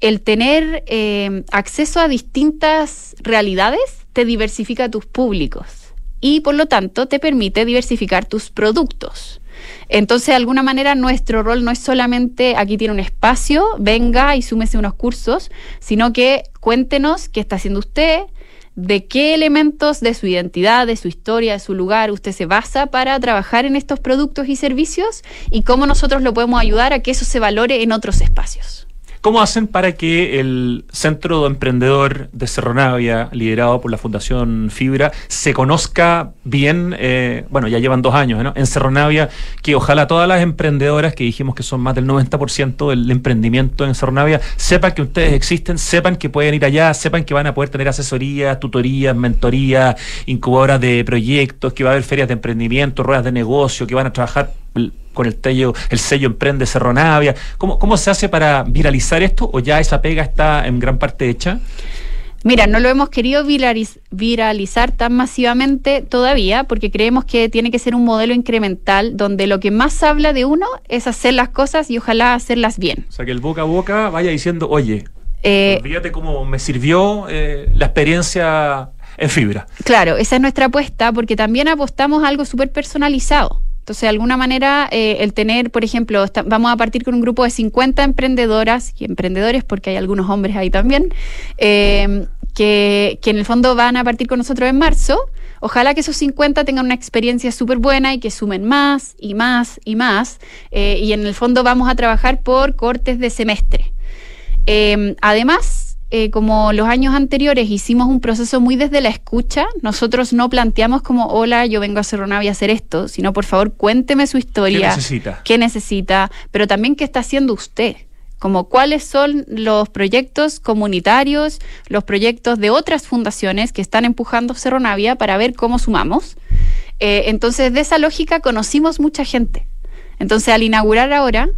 el tener eh, acceso a distintas realidades te diversifica tus públicos y por lo tanto te permite diversificar tus productos. Entonces, de alguna manera, nuestro rol no es solamente aquí tiene un espacio, venga y súmese unos cursos, sino que cuéntenos qué está haciendo usted, de qué elementos de su identidad, de su historia, de su lugar usted se basa para trabajar en estos productos y servicios y cómo nosotros lo podemos ayudar a que eso se valore en otros espacios. ¿Cómo hacen para que el Centro Emprendedor de Cerro Navia, liderado por la Fundación Fibra, se conozca bien? Eh, bueno, ya llevan dos años ¿no? en Cerro Navia, que ojalá todas las emprendedoras, que dijimos que son más del 90% del emprendimiento en Cerro Navia, sepan que ustedes existen, sepan que pueden ir allá, sepan que van a poder tener asesorías, tutorías, mentorías, incubadoras de proyectos, que va a haber ferias de emprendimiento, ruedas de negocio, que van a trabajar con el sello, el sello Emprende Cerro Navia. ¿Cómo, ¿Cómo se hace para viralizar esto o ya esa pega está en gran parte hecha? Mira, no lo hemos querido viralizar tan masivamente todavía porque creemos que tiene que ser un modelo incremental donde lo que más habla de uno es hacer las cosas y ojalá hacerlas bien. O sea, que el boca a boca vaya diciendo, oye, eh, fíjate cómo me sirvió eh, la experiencia en fibra. Claro, esa es nuestra apuesta porque también apostamos a algo súper personalizado. Entonces, de alguna manera, eh, el tener, por ejemplo, vamos a partir con un grupo de 50 emprendedoras y emprendedores, porque hay algunos hombres ahí también, eh, que, en el fondo van a partir con nosotros en marzo. Ojalá que esos 50 tengan una experiencia súper buena y que sumen más y más y más. Eh, y en el fondo vamos a trabajar por cortes de semestre. además, eh, como los años anteriores hicimos un proceso muy desde la escucha, nosotros no planteamos como, hola, yo vengo a Cerro Navia a hacer esto, sino por favor cuénteme su historia. ¿Qué necesita? ¿Qué necesita? Pero también qué está haciendo usted. Como cuáles son los proyectos comunitarios, los proyectos de otras fundaciones que están empujando Cerro Navia para ver cómo sumamos. Eh, entonces, de esa lógica conocimos mucha gente. Entonces, al inaugurar ahora,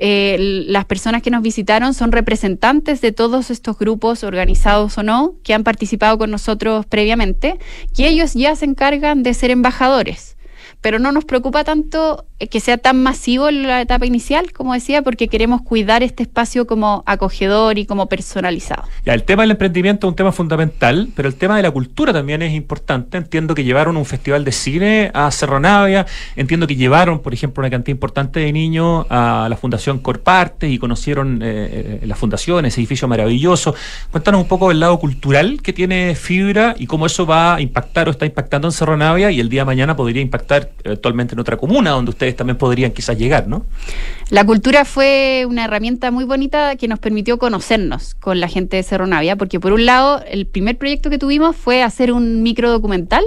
eh, las personas que nos visitaron son representantes de todos estos grupos, organizados o no, que han participado con nosotros previamente, y ellos ya se encargan de ser embajadores. Pero no nos preocupa tanto que sea tan masivo en la etapa inicial, como decía, porque queremos cuidar este espacio como acogedor y como personalizado. El tema del emprendimiento es un tema fundamental, pero el tema de la cultura también es importante. Entiendo que llevaron un festival de cine a Cerro Navia, entiendo que llevaron, por ejemplo, una cantidad importante de niños a la Fundación Corparte y conocieron eh, eh, la fundación, ese edificio maravilloso. Cuéntanos un poco del lado cultural que tiene Fibra y cómo eso va a impactar o está impactando en Cerro Navia y el día de mañana podría impactar actualmente en otra comuna donde ustedes también podrían quizás llegar, ¿no? La cultura fue una herramienta muy bonita que nos permitió conocernos con la gente de Cerro Navia, porque por un lado, el primer proyecto que tuvimos fue hacer un micro documental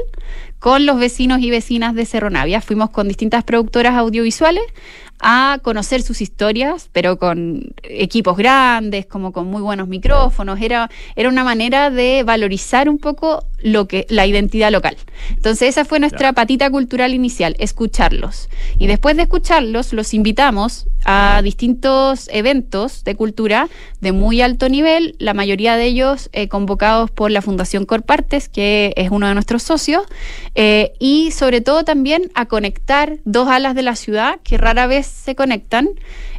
con los vecinos y vecinas de Cerro Navia. Fuimos con distintas productoras audiovisuales a conocer sus historias, pero con equipos grandes, como con muy buenos micrófonos. Era, era una manera de valorizar un poco lo que, la identidad local. Entonces, esa fue nuestra patita cultural inicial, escucharlos. Y después de escucharlos, los invitamos a distintos eventos de cultura de muy alto nivel, la mayoría de ellos eh, convocados por la Fundación Corpartes, que es uno de nuestros socios, eh, y sobre todo también a conectar dos alas de la ciudad que rara vez se conectan.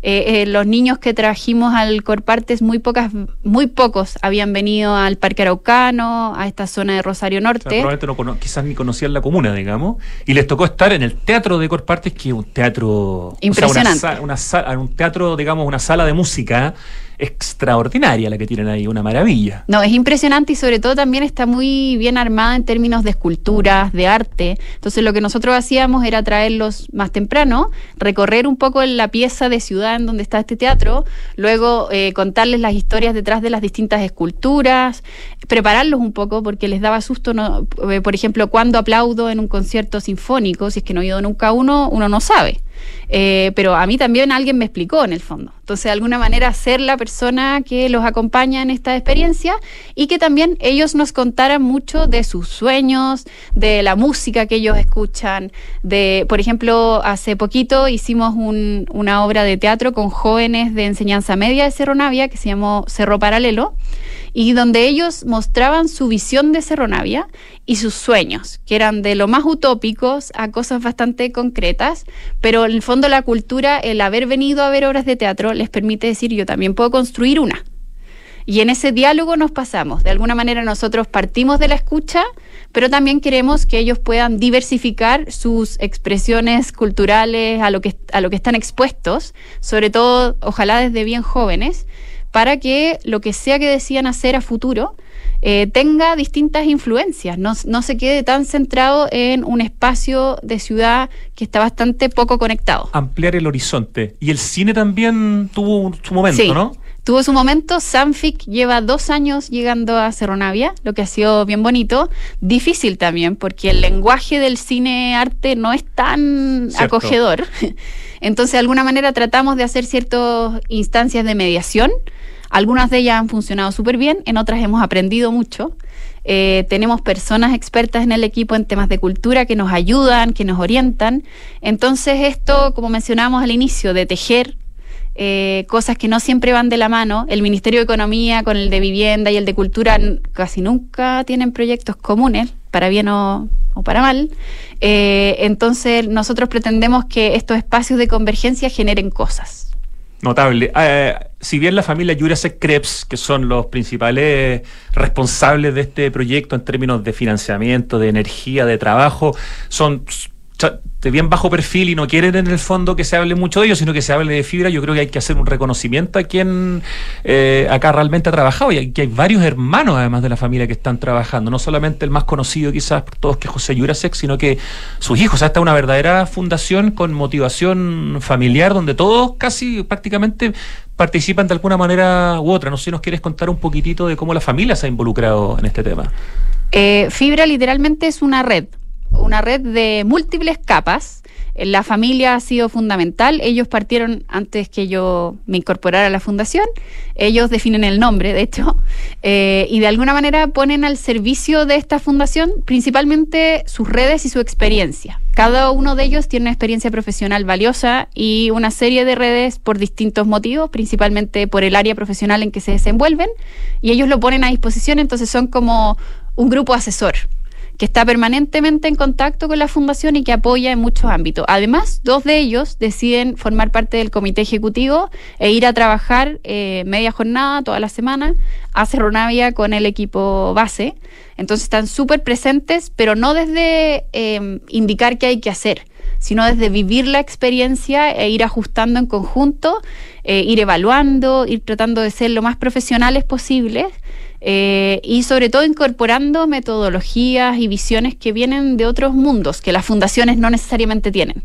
Eh, los niños que trajimos al Corpartes, muy, pocas, muy pocos habían venido al Parque Araucano, a esta zona de Rosario Norte. probablemente no quizás ni conocían la comuna, digamos, y les tocó estar en el Teatro de Corpartes, que es un teatro... Impresionante. una, un teatro, digamos, una sala de música extraordinaria la que tienen ahí, una maravilla. No, es impresionante y sobre todo también está muy bien armada en términos de esculturas, de arte. Entonces lo que nosotros hacíamos era traerlos más temprano, recorrer un poco la pieza de ciudad en donde está este teatro, luego eh, contarles las historias detrás de las distintas esculturas, prepararlos un poco porque les daba susto, no, eh, por ejemplo, cuando aplaudo en un concierto sinfónico, si es que no he ido nunca uno, uno no sabe. Eh, pero a mí también alguien me explicó en el fondo. Entonces, de alguna manera, ser la persona que los acompaña en esta experiencia y que también ellos nos contaran mucho de sus sueños, de la música que ellos escuchan, de, por ejemplo, hace poquito hicimos una obra de teatro con jóvenes de enseñanza media de Cerro Navia que se llamó Cerro Paralelo y donde ellos mostraban su visión de Cerro Navia y sus sueños, que eran de lo más utópicos a cosas bastante concretas, pero en el fondo la cultura, el haber venido a ver obras de teatro, les permite decir yo también puedo construir una. Y en ese diálogo nos pasamos. De alguna manera nosotros partimos de la escucha, pero también queremos que ellos puedan diversificar sus expresiones culturales a lo que, a lo que están expuestos, sobre todo, ojalá desde bien jóvenes, para que lo que sea que decían hacer a futuro eh, tenga distintas influencias, no, se quede tan centrado en un espacio de ciudad que está bastante poco conectado. Ampliar el horizonte. Y el cine también tuvo su momento, ¿no? tuvo su momento. Sanfic lleva dos años llegando a Cerro Navia, lo que ha sido bien bonito. Difícil también, porque el lenguaje del cine arte no es tan acogedor. Entonces, de alguna manera tratamos de hacer ciertas instancias de mediación. Algunas de ellas han funcionado súper bien, en otras hemos aprendido mucho. Eh, tenemos personas expertas en el equipo en temas de cultura que nos ayudan, que nos orientan. Entonces esto, como mencionábamos al inicio, de tejer eh, cosas que no siempre van de la mano. El Ministerio de Economía con el de Vivienda y el de Cultura casi nunca tienen proyectos comunes, para bien o, para mal. Eh, entonces nosotros pretendemos que estos espacios de convergencia generen cosas. Notable. Eh, si bien la familia Jurasek Krebs, que son los principales responsables de este proyecto en términos de financiamiento, de energía, de trabajo, son de bien bajo perfil y no quieren en el fondo que se hable mucho de ellos, sino que se hable de fibra, yo creo que hay que hacer un reconocimiento a quien eh, acá realmente ha trabajado y que hay varios hermanos además de la familia que están trabajando, no solamente el más conocido quizás por todos que es José Jurasek, sino que sus hijos, o esta es una verdadera fundación con motivación familiar donde todos casi prácticamente participan de alguna manera u otra. No sé si nos quieres contar un poquitito de cómo la familia se ha involucrado en este tema. Eh, fibra literalmente es una red una red de múltiples capas. La familia ha sido fundamental. Ellos partieron antes que yo me incorporara a la fundación. Ellos definen el nombre, de hecho, eh, y de alguna manera ponen al servicio de esta fundación principalmente sus redes y su experiencia. Cada uno de ellos tiene una experiencia profesional valiosa y una serie de redes por distintos motivos, principalmente por el área profesional en que se desenvuelven, y ellos lo ponen a disposición, entonces son como un grupo asesor que está permanentemente en contacto con la fundación y que apoya en muchos ámbitos. Además, dos de ellos deciden formar parte del comité ejecutivo e ir a trabajar eh, media jornada toda la semana a Cerro Navia con el equipo base. Entonces están súper presentes, pero no desde em, indicar qué hay que hacer, sino desde vivir la experiencia e ir ajustando en conjunto, eh, ir evaluando, ir tratando de ser lo más profesionales posibles eh, y sobre todo incorporando metodologías y visiones que vienen de otros mundos, que las fundaciones no necesariamente tienen.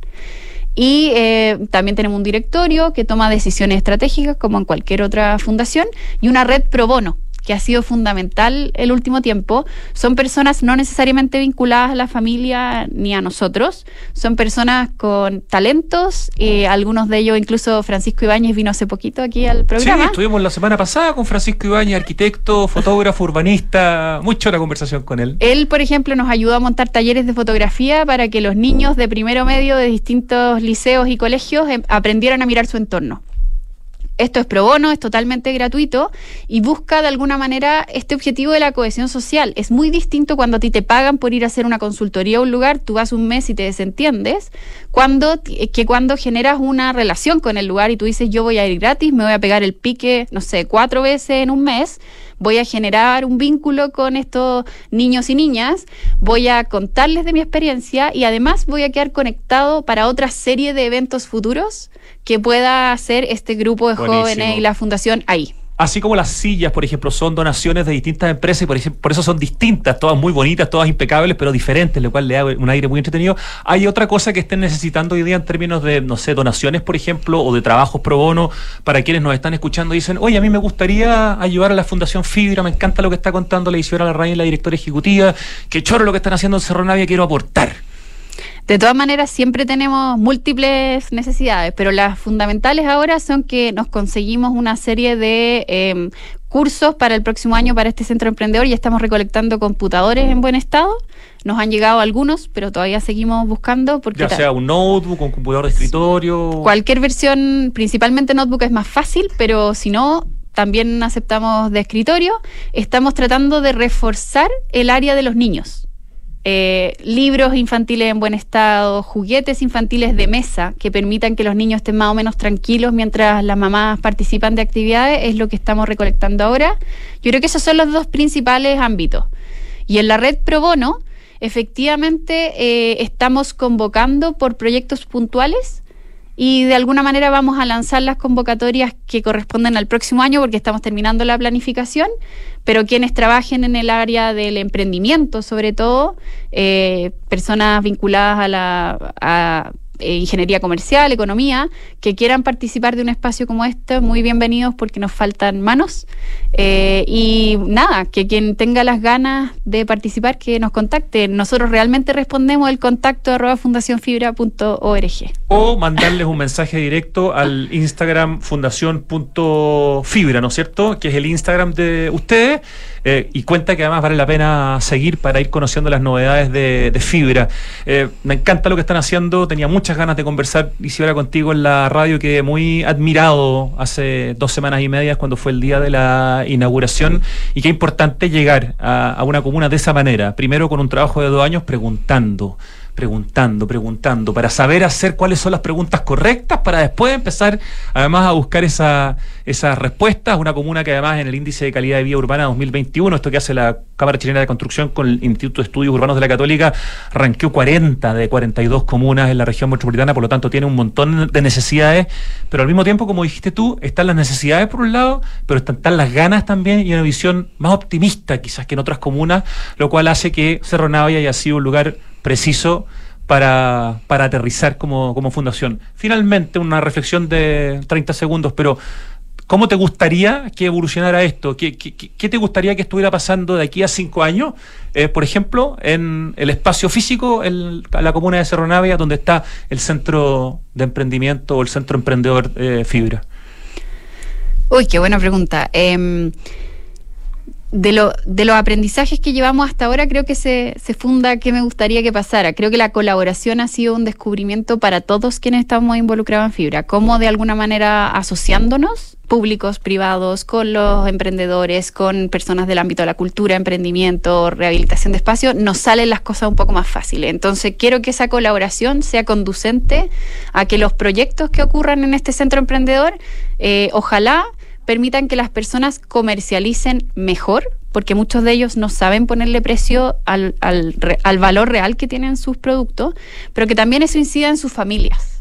Y eh, también tenemos un directorio que toma decisiones estratégicas, como en cualquier otra fundación, y una red pro bono, que ha sido fundamental el último tiempo, son personas no necesariamente vinculadas a la familia ni a nosotros, son personas con talentos, y algunos de ellos, incluso Francisco Ibáñez vino hace poquito aquí al programa. Sí, estuvimos la semana pasada con Francisco Ibáñez, arquitecto, fotógrafo, urbanista, mucho la conversación con él. Él, por ejemplo, nos ayudó a montar talleres de fotografía para que los niños de primero medio de distintos liceos y colegios em, aprendieran a mirar su entorno. Esto es pro bono, es totalmente gratuito y busca de alguna manera este objetivo de la cohesión social. Es muy distinto cuando a ti te pagan por ir a hacer una consultoría a un lugar, tú vas un mes y te desentiendes, cuando, que cuando generas una relación con el lugar y tú dices yo voy a ir gratis, me voy a pegar el pique, no sé, cuatro veces en un mes voy a generar un vínculo con estos niños y niñas, voy a contarles de mi experiencia y además voy a quedar conectado para otra serie de eventos futuros que pueda hacer este grupo de jóvenes y la fundación ahí. Así como las sillas, por ejemplo, son donaciones de distintas empresas y por, por, eso son distintas, todas muy bonitas, todas impecables, pero diferentes, lo cual le da un aire muy entretenido. Hay otra cosa que estén necesitando hoy día en términos de, no sé, donaciones, por ejemplo, o de trabajos pro bono, para quienes nos están escuchando y dicen, oye, a mí me gustaría ayudar a la Fundación Fibra, me encanta lo que está contando la Isidora Larraín, la directora ejecutiva, que chorro lo que están haciendo en Cerro Navia, quiero aportar. De todas maneras, siempre tenemos múltiples necesidades, pero las fundamentales ahora son que nos conseguimos una serie de em, cursos para el próximo año para este centro emprendedor. Ya estamos recolectando computadores en buen estado. Nos han llegado algunos, pero todavía seguimos buscando. Porque ya sea un notebook, un computador de escritorio. Cualquier versión, principalmente notebook, es más fácil, pero si no, también aceptamos de escritorio. Estamos tratando de reforzar el área de los niños eh, libros infantiles en buen estado, juguetes infantiles de mesa que permitan que los niños estén más o menos tranquilos mientras las mamás participan de actividades, es lo que estamos recolectando ahora. Yo creo que esos son los dos principales ámbitos. Y en la red Pro Bono, efectivamente, eh, estamos convocando por proyectos puntuales y de alguna manera vamos a lanzar las convocatorias que corresponden al próximo año porque estamos terminando la planificación, pero quienes trabajen en el área del emprendimiento, sobre todo, eh, personas vinculadas a la eh, ingeniería comercial, economía, que quieran participar de un espacio como este, muy bienvenidos porque nos faltan manos. Eh, y nada, que quien tenga las ganas de participar, que nos contacte. Nosotros realmente respondemos el contacto arroba fundacionfibra.org. O mandarles un mensaje directo al Instagram fundación.fibra, ¿no es cierto? Que es el Instagram de ustedes. Eh, y cuenta que además vale la pena seguir para ir conociendo las novedades de, Fibra. me encanta lo que están haciendo, tenía muchas ganas de conversar, Isidora, contigo en la radio. Quedé muy admirado hace dos semanas y media cuando fue el día de la inauguración y qué importante llegar a una comuna de esa manera. Primero con un trabajo de dos años preguntando preguntando, preguntando, para saber hacer cuáles son las preguntas correctas, para después empezar además a buscar esa, esas respuestas. Una comuna que además en el índice de calidad de vida urbana 2021, esto que hace la Cámara Chilena de Construcción con el Instituto de Estudios Urbanos de la Católica, ranqueó 40 de 42 comunas en la región metropolitana, por lo tanto tiene un montón de necesidades, pero al mismo tiempo, como dijiste tú, están las necesidades por un lado, pero están, están las ganas también y una visión más optimista quizás que en otras comunas, lo cual hace que Cerro Navia haya sido un lugar preciso para, para aterrizar como, como fundación. Finalmente, una reflexión de 30 segundos, pero ¿Cómo te gustaría que evolucionara esto? ¿Qué, qué, te gustaría que estuviera pasando de aquí a cinco años? Eh, por ejemplo, en el espacio físico, en la comuna de Cerro Navia, donde está el centro de emprendimiento o el centro emprendedor eh, Fibra. Uy, qué buena pregunta. Eh, de, lo, de los aprendizajes que llevamos hasta ahora, creo que se, se funda que me gustaría que pasara. Creo que la colaboración ha sido un descubrimiento para todos quienes estamos involucrados en Fibra. Cómo de alguna manera asociándonos, públicos, privados, con los emprendedores, con personas del ámbito de la cultura, emprendimiento, rehabilitación de espacio, nos salen las cosas un poco más fáciles. Entonces, quiero que esa colaboración sea conducente a que los proyectos que ocurran en este centro emprendedor, eh, ojalá permitan que las personas comercialicen mejor, porque muchos de ellos no saben ponerle precio al, al, al valor real que tienen sus productos, pero que también eso incida en sus familias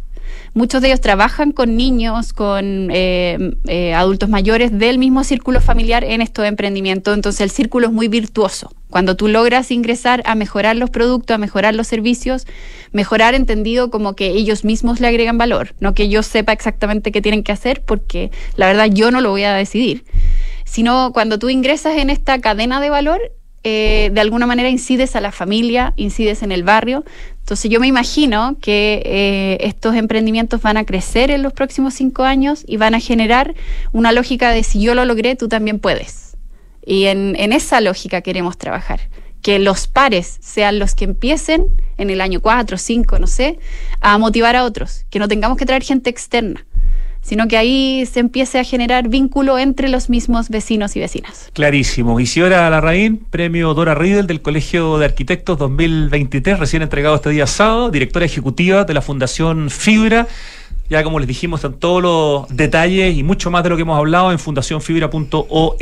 Muchos de ellos trabajan con niños, con eh, eh, adultos mayores del mismo círculo familiar en estos emprendimientos. Entonces el círculo es muy virtuoso. Cuando tú logras ingresar a mejorar los productos, a mejorar los servicios, mejorar entendido como que ellos mismos le agregan valor, no que yo sepa exactamente qué tienen que hacer, porque la verdad yo no lo voy a decidir, sino cuando tú ingresas en esta cadena de valor, eh, de alguna manera incides a la familia, incides en el barrio. Entonces yo me imagino que eh, estos emprendimientos van a crecer en los próximos cinco años y van a generar una lógica de si yo lo logré, tú también puedes. Y en, esa lógica queremos trabajar. Que los pares sean los que empiecen en el año 4, 5, no sé, a motivar a otros. Que no tengamos que traer gente externa sino que ahí se empiece a generar vínculo entre los mismos vecinos y vecinas. Clarísimo. Isidora Larraín, premio Dora Riedel del Colegio de Arquitectos 2023, recién entregado este día sábado, directora ejecutiva de la Fundación Fibra. Ya como les dijimos, están todos los detalles y mucho más de lo que hemos hablado en fundacionfibra.org o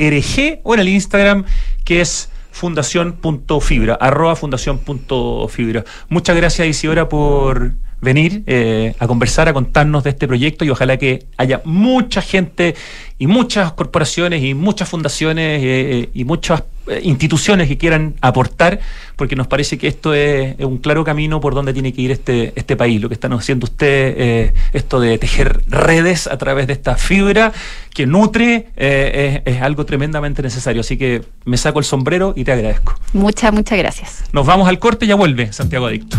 en el Instagram que es fundación.fibra, arroba fundación.fibra. Muchas gracias Isidora por venir eh, a conversar, a contarnos de este proyecto y ojalá que haya mucha gente y muchas corporaciones y muchas fundaciones eh, eh, y muchas instituciones que quieran aportar, porque nos parece que esto es, un claro camino por donde tiene que ir este, este país. Lo que están haciendo ustedes, esto de tejer redes a través de esta fibra que nutre, es, es algo tremendamente necesario. Así que me saco el sombrero y te agradezco. Muchas, muchas gracias. Nos vamos al corte y ya vuelve Santiago Adicto.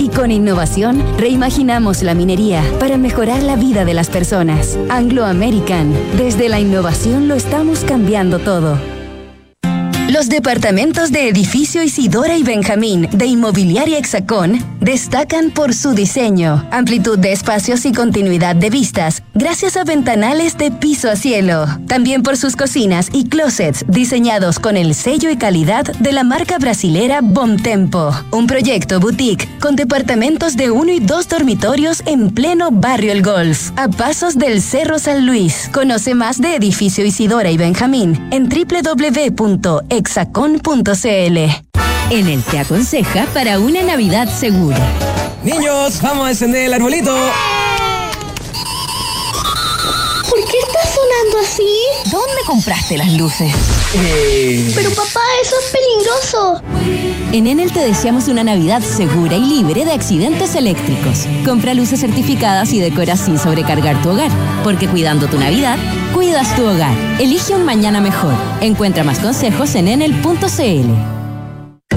Con innovación reimaginamos la minería para mejorar la vida de las personas. Anglo American. Desde la innovación lo estamos cambiando todo. Los departamentos de edificio Isidora y Benjamín de Inmobiliaria Hexacón destacan por su diseño, amplitud de espacios y continuidad de vistas, gracias a ventanales de piso a cielo. También por sus cocinas y closets diseñados con el sello y calidad de la marca brasilera Tempo. Un proyecto boutique con departamentos de uno y dos dormitorios en pleno barrio El Golf, a pasos del Cerro San Luis. Conoce más de edificio Isidora y Benjamín en www hexacon.cl. En el Te Aconseja para una Navidad segura. Niños, vamos a encender el arbolito. ¿Por qué está sonando así? ¿Dónde compraste las luces? Eh... Pero papá, eso es peligroso. En Enel te deseamos una Navidad segura y libre de accidentes eléctricos. Compra luces certificadas y decora sin sobrecargar tu hogar. Porque cuidando tu Navidad, cuidas tu hogar. Elige un mañana mejor. Encuentra más consejos en enel.cl.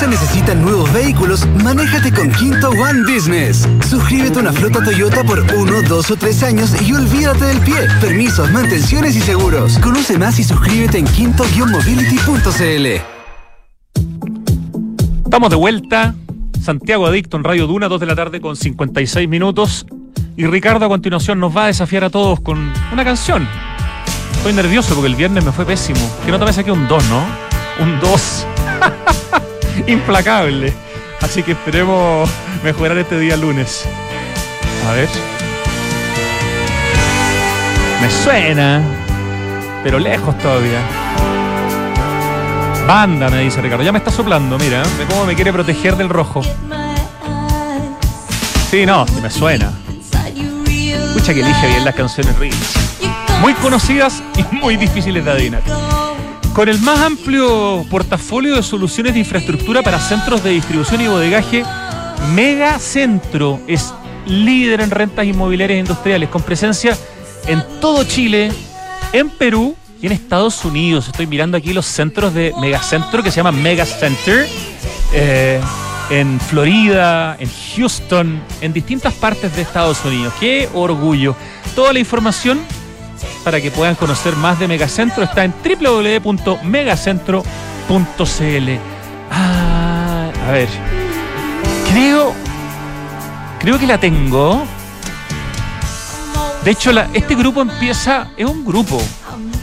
Empresa necesita nuevos vehículos, manéjate con Quinto One Business. Suscríbete a una flota Toyota por uno, dos o tres años y olvídate del pie. Permisos, mantenciones y seguros. Conoce más y suscríbete en quinto-mobility.cl. Estamos de vuelta. Santiago Adicto en Radio Duna, 2 de la tarde con 56 minutos. Y Ricardo a continuación nos va a desafiar a todos con una canción. Estoy nervioso porque el viernes me fue pésimo. Que no te saqué un 2, ¿no? Un 2. Implacable. Así que esperemos mejorar este día lunes. A ver. Me suena, pero lejos todavía. Banda, me dice Ricardo. Ya me está soplando, mira. De cómo me quiere proteger del rojo. Sí, no, me suena. Escucha que elige bien las canciones Rich. Muy conocidas y muy difíciles de adivinar. Con el más amplio portafolio de soluciones de infraestructura para centros de distribución y bodegaje, Megacentro es líder en rentas inmobiliarias industriales, con presencia en todo Chile, en Perú y en Estados Unidos. Estoy mirando aquí los centros de Megacentro que se llama Megacenter. Eh, en Florida, en Houston, en distintas partes de Estados Unidos. ¡Qué orgullo! Toda la información para que puedan conocer más de Megacentro está en www.megacentro.cl. Ah, a ver. Creo. Creo que la tengo. De hecho, este grupo empieza. Es un grupo.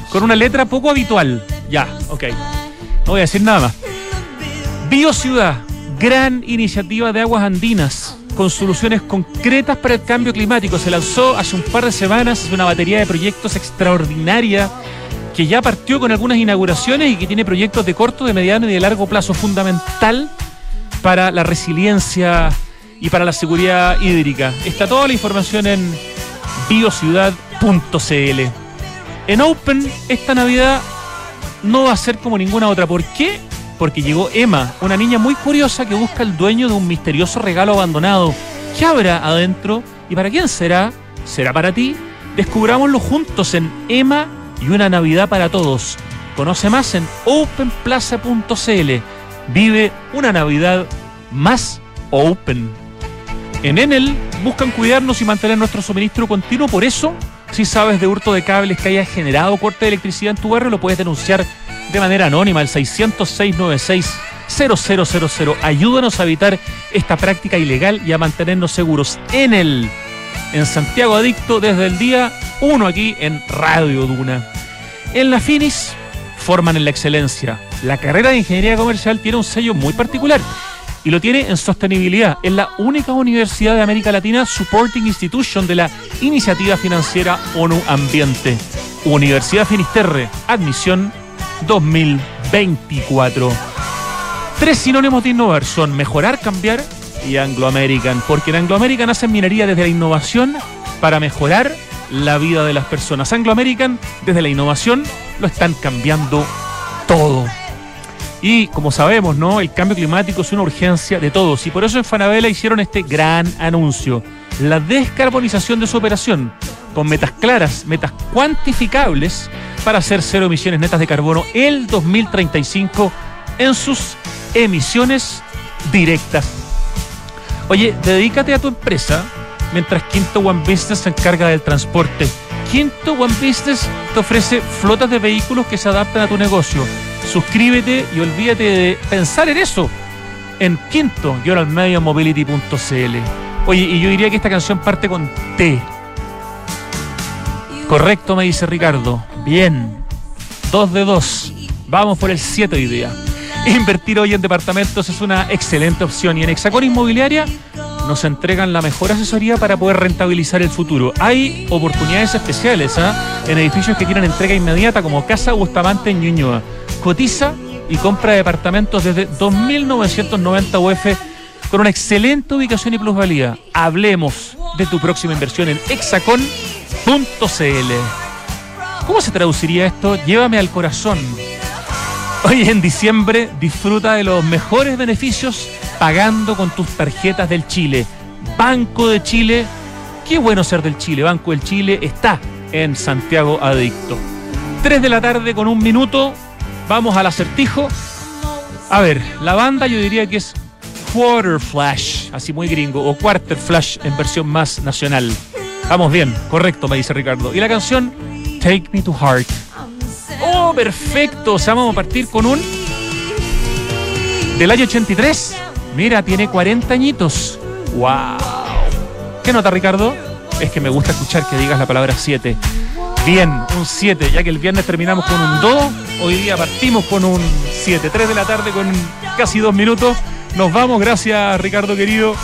Con una letra poco habitual. Ya, ok. No voy a decir nada más. Biociudad. Gran iniciativa de aguas andinas con soluciones concretas para el cambio climático. Se lanzó hace un par de semanas, una batería de proyectos extraordinaria que ya partió con algunas inauguraciones y que tiene proyectos de corto, de mediano y de largo plazo fundamental para la resiliencia y para la seguridad hídrica. Está toda la información en biociudad.cl. En Open esta Navidad no va a ser como ninguna otra. ¿Por qué? Porque llegó Emma, una niña muy curiosa que busca el dueño de un misterioso regalo abandonado. ¿Qué habrá adentro y para quién será? ¿Será para ti? Descubrámoslo juntos en Emma y una Navidad para todos. Conoce más en openplaza.cl. Vive una Navidad más open. En Enel buscan cuidarnos y mantener nuestro suministro continuo, por eso, si sabes de hurto de cables que haya generado corte de electricidad en tu barrio, lo puedes denunciar de manera anónima al 60696 0000. Ayúdanos a evitar esta práctica ilegal y a mantenernos seguros. Enel, en Santiago Adicto, desde el día 1 aquí en Radio Duna. En la Finis forman en la excelencia. La carrera de ingeniería comercial tiene un sello muy particular y lo tiene en sostenibilidad. Es la única universidad de América Latina supporting institution de la iniciativa financiera ONU Ambiente. Universidad Finisterre, admisión 2024. Tres sinónimos de innovar son mejorar, cambiar y Anglo American, porque en Anglo American hacen minería desde la innovación para mejorar la vida de las personas. Anglo American, desde la innovación, lo están cambiando todo. Y como sabemos, ¿no? El cambio climático es una urgencia de todos. Y por eso en Fanabela hicieron este gran anuncio. La descarbonización de su operación, con metas claras, metas cuantificables para hacer cero emisiones netas de carbono el 2035 en sus emisiones directas. Oye, dedícate a tu empresa mientras Quinto One Business se encarga del transporte. Quinto One Business te ofrece flotas de vehículos que se adaptan a tu negocio. Suscríbete y olvídate de pensar en eso en quinto mobility.cl. Oye, y yo diría que esta canción parte con T. Correcto, me dice Ricardo. Bien. Dos de dos. Vamos por el 7 hoy día. Invertir hoy en departamentos es una excelente opción y en Hexacón Inmobiliaria nos entregan la mejor asesoría para poder rentabilizar el futuro. Hay oportunidades especiales ¿ah? en edificios que tienen entrega inmediata como Casa Bustamante en Ñuñoa. Cotiza y compra departamentos desde 2.990 UF con una excelente ubicación y plusvalía. Hablemos de tu próxima inversión en hexacon.cl. ¿Cómo se traduciría esto? Llévame al corazón. Hoy en diciembre disfruta de los mejores beneficios pagando con tus tarjetas del Chile. Banco de Chile, qué bueno ser del Chile. Banco del Chile está en Santiago Adicto. 3 de la tarde con un minuto, vamos al acertijo. A ver, la banda yo diría que es Quarter Flash, así muy gringo, o Quarter Flash en versión más nacional. Vamos bien, correcto, me dice Ricardo. Y la canción Take Me to Heart. Oh, perfecto. O sea, vamos a partir con un. Del año 83. Mira, tiene 40 añitos. ¡Wow! ¿Qué nota, Ricardo? Es que me gusta escuchar que digas la palabra 7. Bien, un 7, ya que el viernes terminamos con un 2, hoy día partimos con un 7. 3 de la tarde con casi dos minutos. Nos vamos, gracias Ricardo querido.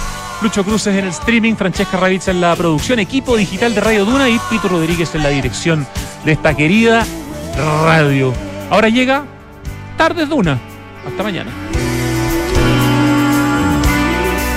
Lucho Cruces en el streaming, Francesca Ravizza en la producción, equipo digital de Radio Duna y Pito Rodríguez en la dirección de esta querida radio. Ahora llega Tardes Duna. Hasta mañana.